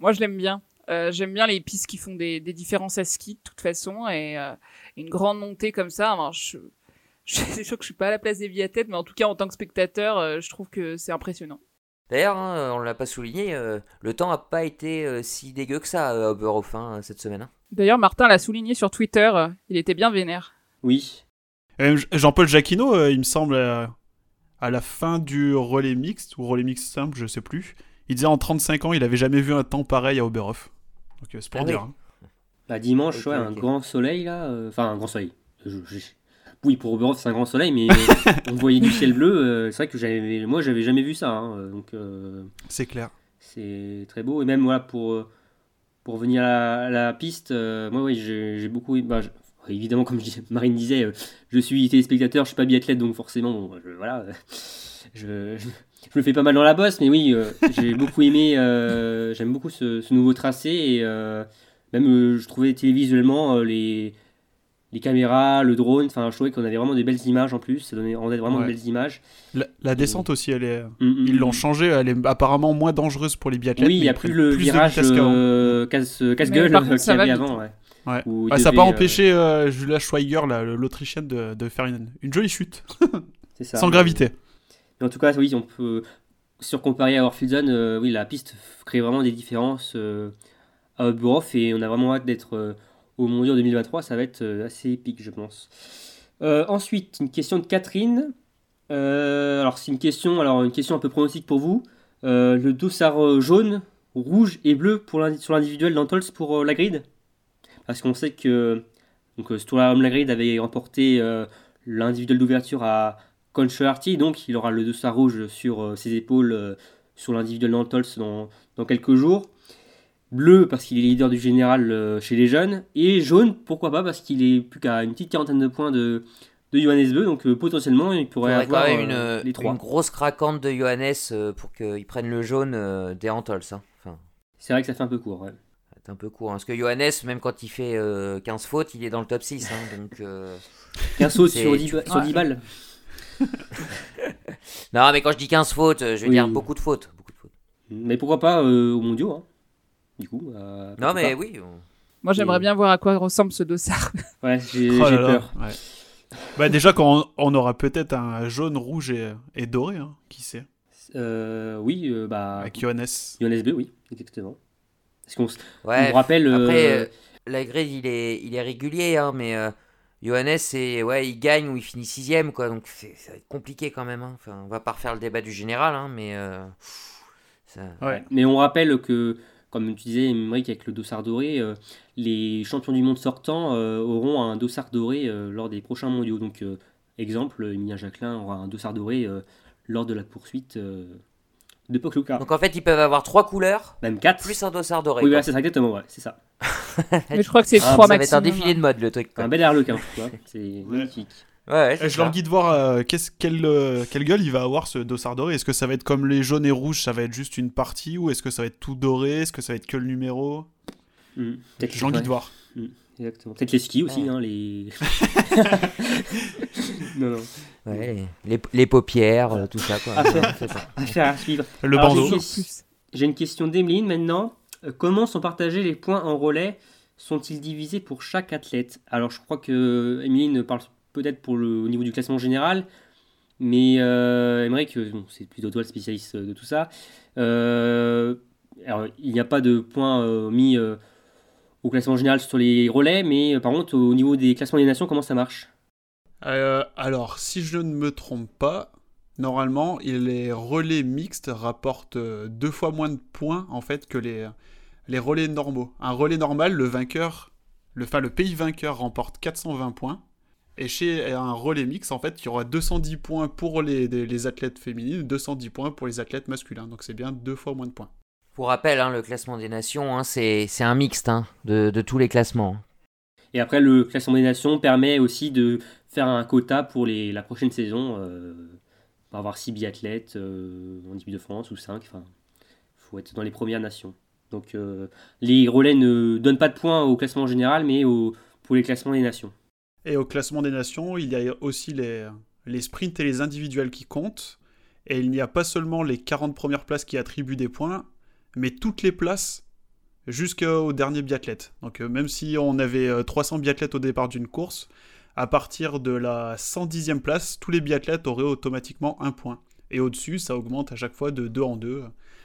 Moi, je l'aime bien. Euh, J'aime bien les pistes qui font des, des différences à ski de toute façon et euh, une grande montée comme ça. Alors, je, je, c'est sûr que je suis pas à la place des biathlètes, mais en tout cas en tant que spectateur, euh, je trouve que c'est impressionnant. D'ailleurs, hein, on l'a pas souligné, euh, le temps a pas été euh, si dégueu que ça euh, à Oberhof hein, cette semaine. hein. D'ailleurs, Martin l'a souligné sur Twitter, euh, il était bien vénère. Oui, Jean-Paul Jacquino, euh, il me semble, euh, à la fin du relais mixte, ou relais mixte simple, je sais plus, il disait en 35 ans, il avait jamais vu un temps pareil à Oberhof. Donc euh, c'est pour Ah dire. oui. hein. Bah, dimanche, Ok, ouais, un ok. grand soleil là. euh, Enfin, un grand soleil. Je- je- Oui, pour Oberhof, c'est un grand soleil, mais on voyait du ciel bleu. euh, c'est vrai que j'avais, moi, j'avais jamais vu ça. hein, donc, C'est clair. c'est très beau. Et même voilà, pour, pour venir à la, à la piste, euh, moi, oui, j'ai beaucoup. bah, je- évidemment, comme Marine disait, je suis téléspectateur, je suis pas biathlète, donc forcément, bon, je- voilà. je, je, je me fais pas mal dans la bosse, mais oui, euh, j'ai beaucoup aimé. euh, J'aime beaucoup ce, ce nouveau tracé et. euh, même euh, je trouvais télévisuellement euh, les, les caméras, le drone, enfin je trouvais qu'on avait vraiment des belles images en plus, ça donnait, rendait vraiment Ouais. de belles images. La, la descente aussi, elle est. Mm, mm, Ils l'ont mm. changé, elle est apparemment moins dangereuse pour les biathlètes. Oui, il n'y a plus le de virage euh, casse- casse-gueule contre, qu'il y avait avant. Ouais. Ouais, ça n'a pas euh, empêché euh, Julia Schweiger, la- l'Autrichienne, de, de faire une, une jolie chute, ça. sans gravité. Mais en tout cas, oui, on peut surcomparer à Orphidzone, euh, oui, la piste crée vraiment des différences euh, à Burhoff et on a vraiment hâte d'être euh, au Mondial 2023. Ça va être euh, assez épique, je pense. Euh, ensuite, une question de Catherine. Alors, c'est une question, alors une question un peu pronostique pour vous. Le dossard jaune, rouge et bleu pour sur l'individuel d'Antols pour la grid Parce qu'on sait que donc, Sturla Lagrid avait remporté l'individuel d'ouverture à Conchoarty, donc il aura le dossard rouge sur euh, ses épaules euh, sur l'individuel d'Antols dans, dans quelques jours. Bleu parce qu'il est leader du général euh, chez les jeunes. Et jaune, pourquoi pas, parce qu'il est plus qu'à une petite quarantaine de points de, de Johannes Beu, donc euh, potentiellement il pourrait avoir quand même euh, une, les trois. une grosse craquante de Johannes euh, pour qu'il prenne le jaune des Antols. hein. Enfin, C'est vrai que ça fait un peu court. ouais. c'est un peu court. hein. Parce que Johannes, même quand il fait euh, 15 fautes, il est dans le top 6. hein, donc, euh, 15 sautes C'est- sur 10, tu- sur 10 balles. Non, mais quand je dis 15 fautes, euh, je veux Oui. dire beaucoup de fautes. Beaucoup de fautes. Mais pourquoi pas euh, aux mondiaux, hein, du coup. euh, Non, mais pas. oui. on- Moi, j'aimerais Et- bien voir à quoi ressemble ce dossard. Ouais, j'ai Oh peur. ouais. Bah, déjà, quand on, on aura peut-être un jaune, rouge et, et doré, hein, qui sait, Euh, oui, euh, bah. avec Johannes. Johannes Beu, oui, exactement. Parce qu'on on Ouais, rappelle. euh, Après, euh, la grille, il est, il est régulier, hein, mais euh, Johannes, c'est, ouais, il gagne ou il finit sixième, quoi. Donc c'est, ça va être compliqué quand même. hein. Enfin, on va pas refaire le débat du général, hein, mais euh, ça- Ouais. Mais on rappelle que, comme tu disais, Emmerich, avec le dossard doré, euh, les champions du monde sortants euh, auront un dossard doré euh, lors des prochains mondiaux. Donc, euh, exemple, Emilien Jacquelin aura un dossard doré euh, lors de la poursuite euh, de Pokluka. Donc en fait, ils peuvent avoir trois couleurs Même 4. plus un dossard doré. Oui, c'est ça, exactement, ouais, c'est ça. Mais je crois que c'est Ah, trois ça va être un maximum. défilé de mode le truc. quoi. Un bel harlequin, tu vois. C'est magnifique. Ouais, ouais, je leur voir euh, qu'est-ce- quelle, euh, quelle gueule il va avoir ce dossard doré. Est-ce que ça va être comme les jaunes et rouges, ça va être juste une partie ou est-ce que ça va être tout doré? Est-ce que ça va être que le numéro? Mm. Peut-être Je leur guide ouais, voir. exactement. Peut-être les skis aussi, Ouais. hein, les. non, non. Ouais, les, les- les paupières, euh, tout ça. Quoi. Ah, c'est- Ouais, c'est ça. Affaire à suivre. Le Alors, bandeau. J'ai une question d'Emeline maintenant. Euh, Comment sont partagés les points en relais? Sont-ils divisés pour chaque athlète? Alors je crois que Emeline parle peut-être pour le au niveau du classement général, mais euh, euh, bon, c'est plutôt toi le spécialiste de tout ça. Euh, il n'y a pas de points euh, mis euh, au classement général sur les relais, mais euh, par contre au niveau des classements des nations, comment ça marche? Euh, alors, si je ne me trompe pas, normalement, les relais mixtes rapportent euh, deux fois moins de points en fait que les, les relais normaux. Un relais normal, le vainqueur, le, enfin, le pays vainqueur remporte 420 points. Et chez un relais mixte, en fait, il y aura 210 points pour les, les, les athlètes féminines, 210 points pour les athlètes masculins. Donc c'est bien deux fois moins de points. Pour rappel, hein, le classement des nations, hein, c'est, un mixte hein, de, de tous les classements. Et après, le classement des nations permet aussi de faire un quota pour les, la prochaine saison. Euh, on va avoir 6 biathlètes euh, en équipe de France ou 5. Enfin, il faut être dans les premières nations. Donc, euh, les relais ne donnent pas de points au classement général, mais pour les classements des nations. Et au classement des nations, il y a aussi les, les sprints et les individuels qui comptent. Et il n'y a pas seulement les 40 premières places qui attribuent des points, mais toutes les places jusqu'au dernier biathlète. Donc euh, même si on avait euh, 300 biathlètes au départ d'une course, à partir de la 110e place, tous les biathlètes auraient automatiquement un point. Et au-dessus, ça augmente à chaque fois de 2 en 2.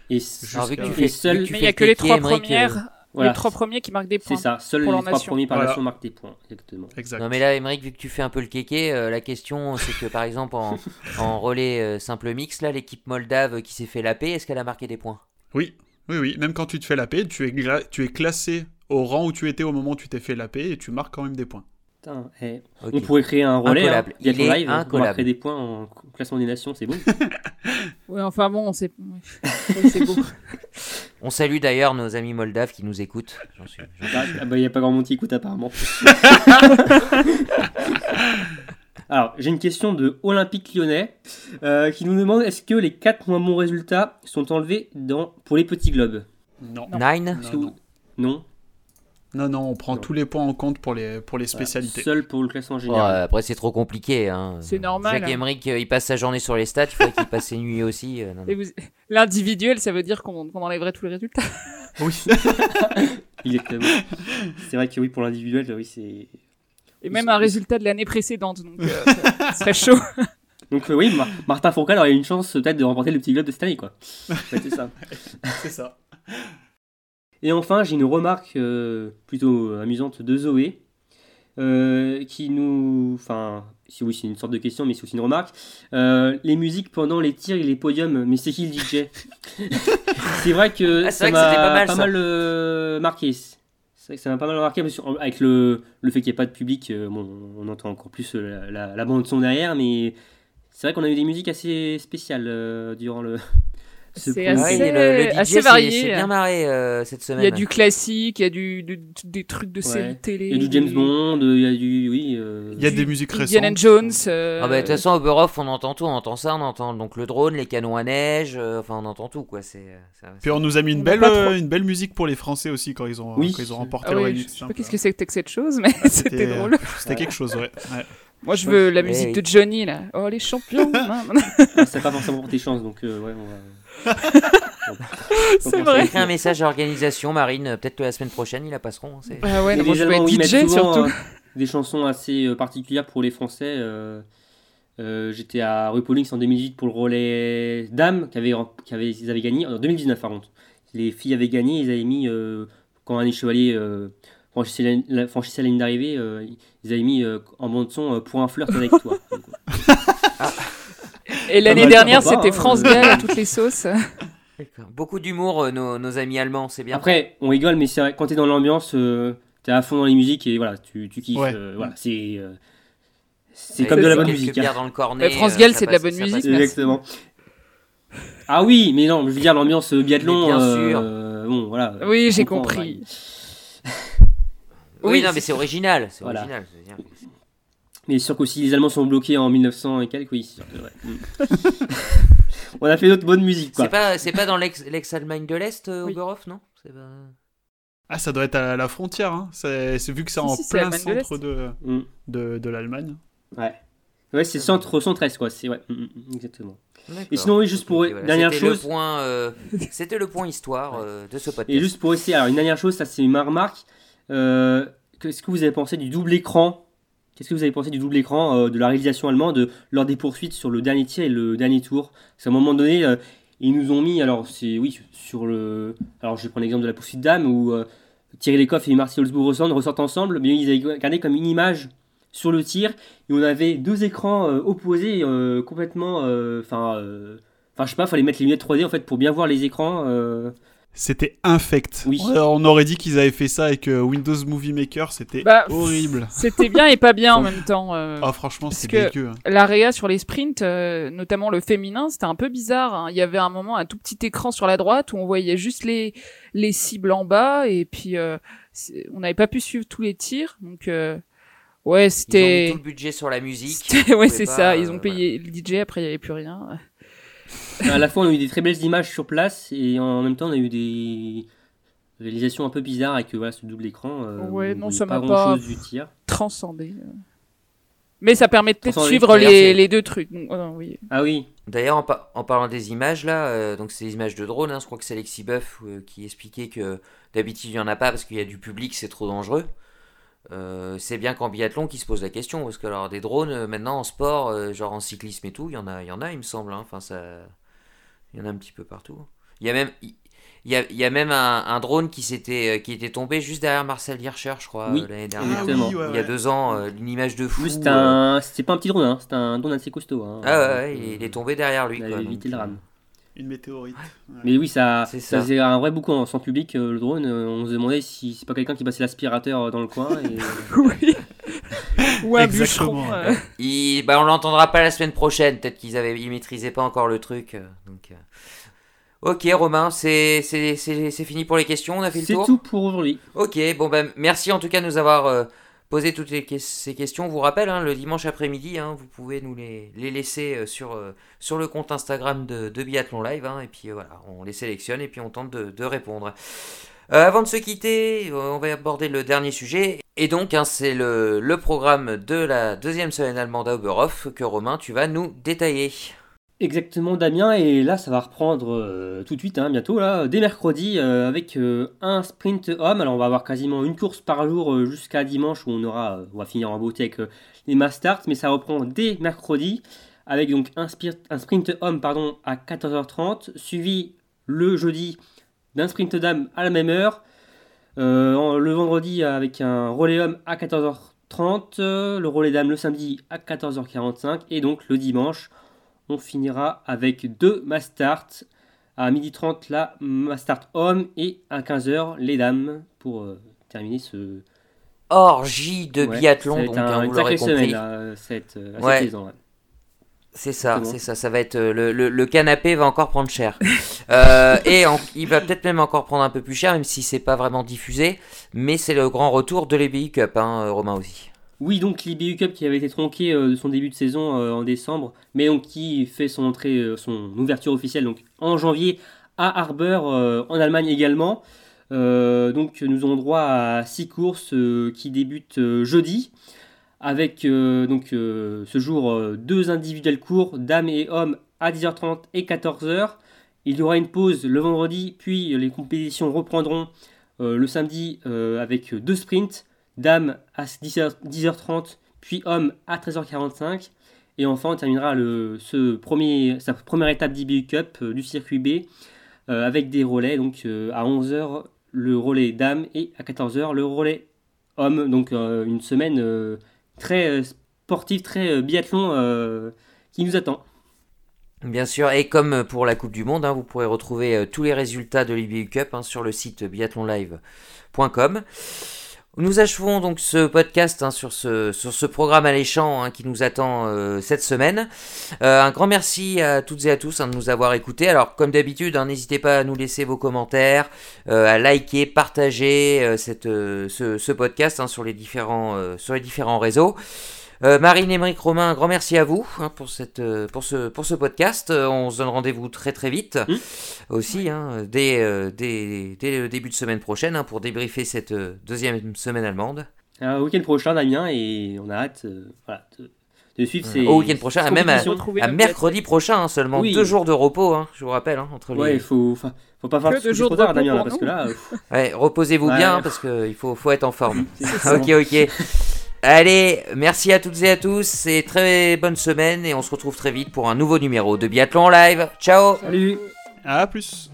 Et Alors, vu que tu fais, seul- Mais il n'y a que les trois euh, premières, voilà, les trois premiers qui marquent des c'est points. ça. Seuls les trois nation. premiers par Voilà. nation marquent des points. Exactement. Exact. Non mais là, Emmerich, vu que tu fais un peu le kéké, euh, la question c'est que par exemple en, en relais euh, simple mix, là, l'équipe moldave qui s'est fait la paix, est-ce qu'elle a marqué des points? Oui, oui, oui. Même quand tu te fais la paix, tu es, tu es classé au rang où tu étais au moment où tu t'es fait la paix et tu marques quand même des points. Putain, eh. On pourrait créer un relais. Hein, Il est live, on marquerait des points en classement des nations, c'est bon. Oui, enfin bon, c'est ouais, beau. On salue d'ailleurs nos amis moldaves qui nous écoutent. Suis, Ah, ah bah, il n'y a pas grand monde qui écoute apparemment. Alors, j'ai une question de Olympique Lyonnais euh, qui nous demande est-ce que les 4 moins bons résultats sont enlevés dans, pour les petits globes? Non. Nine? Vous- non. Non? Non, non, on prend Non. tous les points en compte pour les, pour les spécialités. Seul pour le classement Ouais, général. après, c'est trop compliqué. Hein. C'est normal, Jacques hein. Emmerich, euh, il passe sa journée sur les stats, il faudrait qu'il passe ses nuits aussi. euh, non, non. Et vous- L'individuel, ça veut dire qu'on enlèverait tous les résultats. Oui. Exactement. c'est vrai que oui, pour l'individuel, oui, c'est. Et même un résultat de l'année précédente, donc euh, ça serait chaud. Donc euh, oui, Mar- Martin Fourcade aurait une chance peut-être de remporter le petit globe de cette année, quoi. Ouais, c'est ça. C'est ça. Et enfin, j'ai une remarque euh, plutôt amusante de Zoé, euh, qui nous... Enfin, si oui, c'est une sorte de question, mais c'est aussi une remarque. Euh, les musiques pendant les tirs et les podiums, mais c'est qui le DJ C'est vrai que Ah, ça m'a pas mal, marqué. C'est vrai que ça m'a pas mal marqué, parce que, avec le, le fait qu'il n'y ait pas de public, bon, on entend encore plus la, la, la bande son derrière, mais c'est vrai qu'on a eu des musiques assez spéciales durant le... ce C'est assez- Ouais, le, le DJ assez s'est- varié, s'est bien hein. marré euh, cette Il semaine. y a du classique, il y a du, du- des trucs de séries Ouais. télé. Il y a du James Bond, il y a du... Oui, euh, Il y a du des musiques Indiana récentes. Jones. euh, Ah bah de toute façon au Oberhof on entend tout, on entend ça, on entend donc le drone, les canons à neige, euh, enfin on entend tout quoi. C'est. euh, Puis on nous a mis une belle, trop- euh, une belle musique pour les Français aussi quand ils ont, Oui. quand ils ont remporté ah le oui, remix. je sais pas qu'est-ce que c'était que cette chose, mais C'était, c'était euh, drôle. C'était quelque chose, ouais. ouais. Moi, je veux la Eh musique oui. de Johnny, là. Oh, les champions hein. Ah, c'est pas forcément pour tes chances, donc euh, ouais, on va. C'est vrai. Écris un message à l'organisation, Marine. Peut-être que la semaine prochaine ils la passeront. c'est- Ah ouais, moi, je être oui, mettent DJ, souvent, surtout. euh, des chansons assez euh, particulières pour les Français. euh, euh, J'étais à Rupolix en 2018 pour le relais dames qui avait, qui avait, ils avaient gagné en 2019 par contre. Les filles avaient gagné, ils avaient mis euh, quand Annie Chevalier euh, franchissait, la, la- franchissait la ligne d'arrivée, euh, ils avaient mis euh, en bande son euh, pour un flirt avec toi. Donc, Et l'année dernière, c'était hein. France Gall à toutes les sauces. Beaucoup d'humour, euh, nos, nos amis allemands, c'est bien. Après, on rigole, mais c'est vrai, quand t'es dans l'ambiance, euh, t'es à fond dans les musiques et voilà, tu, tu kiffes. Ouais. euh, voilà, c'est euh, c'est comme de la bonne musique. hein. dans le cornet, Euh, France Gall, c'est de la bonne musique. Exactement. Ah oui, mais non, je veux dire l'ambiance biathlon. Mais bien euh, bon, voilà. Oui, j'ai compris. ouais. Oui, Oui, non, c'est- mais c'est original. C'est Voilà. original. Mais sûr que si les Allemands sont bloqués en 1900 et quelques, oui, c'est sûr que, ouais. Mm. On a fait d'autres bonnes musiques, quoi. C'est pas, c'est pas dans l'ex- l'ex-Allemagne de l'Est, euh, Oui. Oberhof, non? C'est pas- Ah, ça doit être à la frontière. Hein. C'est c'est vu que c'est Si, en si, plein de centre de, Mm. de, de l'Allemagne. Ouais. Ouais, c'est centre, centre-est, quoi. C'est, ouais, mm, exactement. D'accord. Et sinon, oui, juste pour- Ok, voilà. dernière C'était chose- Le point, euh, C'était le point histoire euh, de ce podcast. Et juste pour essayer, alors une dernière chose, ça c'est ma remarque. Euh, Qu'est-ce que vous avez pensé du double écran Qu'est-ce que vous avez pensé du double écran euh, de la réalisation allemande lors des poursuites sur le dernier tir et le dernier tour? Parce qu'à un moment donné, euh, ils nous ont mis, alors c'est oui, sur le. Alors je vais prendre l'exemple de la poursuite d'âme où euh, Thierry Lecoff et Marcel Holzbourg ressortent, ensemble, mais ils avaient gardé comme une image sur le tir et on avait deux écrans euh, opposés euh, complètement. euh, Enfin. euh, Enfin, je sais pas, fallait mettre les lunettes 3D en fait pour bien voir les écrans. C'était infect. Oui. On, aurait dit qu'ils avaient fait ça avec Windows Movie Maker. C'était Bah, horrible. C'était bien et pas bien en même temps. euh. Ah, franchement, c'était que- dégueu. hein. La réa sur les sprints, euh, notamment le féminin, c'était un peu bizarre. hein. Il y avait un moment un tout petit écran sur la droite où on voyait juste les, les cibles en bas et puis euh, c'est- on n'avait pas pu suivre tous les tirs. Donc euh, ouais, Ils ont mis c'était... tout le budget sur la musique. c'était- Ouais, c'est ça. Ils ont payé le DJ, après il n'y avait plus rien. À la fois on a eu des très belles images sur place et en même temps on a eu des réalisations un peu bizarres avec euh, voilà, ce double écran. euh, Ouais, non, ça pas m'a pas- chose du tir. Transcendé. euh. Mais ça permettait de suivre les, deux trucs. Donc, oh non, oui. Ah oui, D'ailleurs, en parlant des images là, euh, donc c'est des images de drone. hein, je crois que c'est Alexis Boeuf euh, qui expliquait que d'habitude il n'y en a pas parce qu'il y a du public, c'est trop dangereux. Euh, c'est bien qu'en biathlon qui se pose la question parce que alors des drones euh, maintenant en sport, euh, genre en cyclisme et tout, il y en a, il y en a, il me semble. hein. Enfin ça, il y en a un petit peu partout. Il y a même, il y a, il y a même un, un drone qui s'était, qui était tombé juste derrière Marcel Hirscher, je crois, Oui. l'année Ah dernière. Exactement. oui, ouais, Il y a deux ans, euh, une image de fou. Oui, c'était euh, un... c'était pas un petit drone, hein, c'était un drone assez costaud. hein. Ah ouais, il est tombé derrière lui. il donc, évité le rame. Une météorite. Ouais. Mais oui, ça, C'est ça ça. faisait un vrai boucan sans public, euh, le drone. euh, on se demandait si c'est pas quelqu'un qui passait l'aspirateur euh, dans le coin. Et... oui. Ou un Exactement. bûcheron. Il- bah, on l'entendra pas la semaine prochaine. Peut-être qu'ils avaient, ils maîtrisaient pas encore le truc. Donc. Ok, Romain, c'est, c'est, c'est, c'est fini pour les questions. On a fait le c'est tour. tout pour aujourd'hui. Ok, bon ben merci en tout cas de nous avoir posé toutes ces questions. On vous rappelle, hein, le dimanche après-midi, hein, vous pouvez nous les, laisser euh, sur, euh, sur le compte Instagram de, Biathlon Live. hein, et puis euh, voilà, on les sélectionne et puis on tente de, répondre. Avant de se quitter, on va aborder le dernier sujet. Et donc, c'est le, le programme de la deuxième semaine allemande à Oberhof que Romain, tu vas nous détailler. Exactement Damien, et là ça va reprendre euh, tout de suite, hein, bientôt, là, dès mercredi, euh, avec euh, un sprint homme. Alors on va avoir quasiment une course par jour euh, jusqu'à dimanche où on aura, on va finir en beauté avec euh, les mass starts, mais ça reprend dès mercredi, avec donc un, spir- un sprint homme pardon, à 14h30, suivi le jeudi d'un sprint dame à la même heure, Euh, le vendredi avec un relais homme à 14h30, euh, le relais dame le samedi à 14h45, et donc le dimanche on finira avec deux mass starts. À 12h30, la mass start homme et à 15h, les dames pour euh, terminer ce. Orgie de Ouais, biathlon, donc, un- hein, vous l'aurez compris. cette, euh, cette saison, ouais. C'est ça, c'est ça, ça va être euh, le, le- le canapé va encore prendre cher. Euh, et en- il va peut-être même encore prendre un peu plus cher, même si c'est pas vraiment diffusé. Mais c'est le grand retour de l'EBI Cup, hein, euh, Romain aussi. Oui, donc l'IBU Cup qui avait été tronqué euh, de son début de saison euh, en décembre, mais donc qui fait son entrée, euh, son ouverture officielle donc en janvier à Harbour en Allemagne également. Donc nous aurons droit à six courses qui débutent jeudi avec donc ce jour deux individuels courts, dames et hommes à 10h30 et 14h. Il y aura une pause le vendredi, puis les compétitions reprendront le samedi avec deux sprints dames à 10h, 10h30, puis hommes à 13h45. Et enfin, on terminera sa première étape d'IBU Cup euh, du circuit B euh, avec des relais. Donc euh, à 11h, le relais dames et à 14h, le relais hommes. Donc une semaine très sportive, très biathlon qui nous attend. Bien sûr, et comme pour la Coupe du Monde, hein, vous pourrez retrouver tous les résultats de l'IBU Cup hein, sur le site biathlonlive.com. Nous achevons donc ce podcast hein, sur, ce, sur ce programme alléchant hein, qui nous attend euh, cette semaine. Euh, un grand merci à toutes et à tous hein, de nous avoir écoutés. Alors comme d'habitude, hein, n'hésitez pas à nous laisser vos commentaires, euh, à liker, partager euh, ce, ce podcast sur, les différents, sur les différents réseaux. Euh, Marine, Émeric, Romain, un grand merci à vous hein, pour, cette, euh, pour, ce, pour ce podcast. Euh, on se donne rendez-vous très très vite Mm. aussi, hein, dès, euh, dès, dès le début de semaine prochaine hein, pour débriefer cette deuxième semaine allemande. Un week-end prochain, Damien, et on a hâte euh, voilà, de, de suivre ces. Au week-end prochain, ces même à- mercredi prochain, hein, seulement Oui. deux jours de repos, hein, je vous rappelle, hein, entre les... Ouais, il faut, faut, pas faire deux jours trop de tard, repos Damien, là, parce que là. euh, Ouais, reposez-vous Ouais. bien parce qu'il faut, faut être en forme. ok, ok. Allez, merci à toutes et à tous et très bonne semaine et on se retrouve très vite pour un nouveau numéro de Biathlon Live. Ciao. Salut. À plus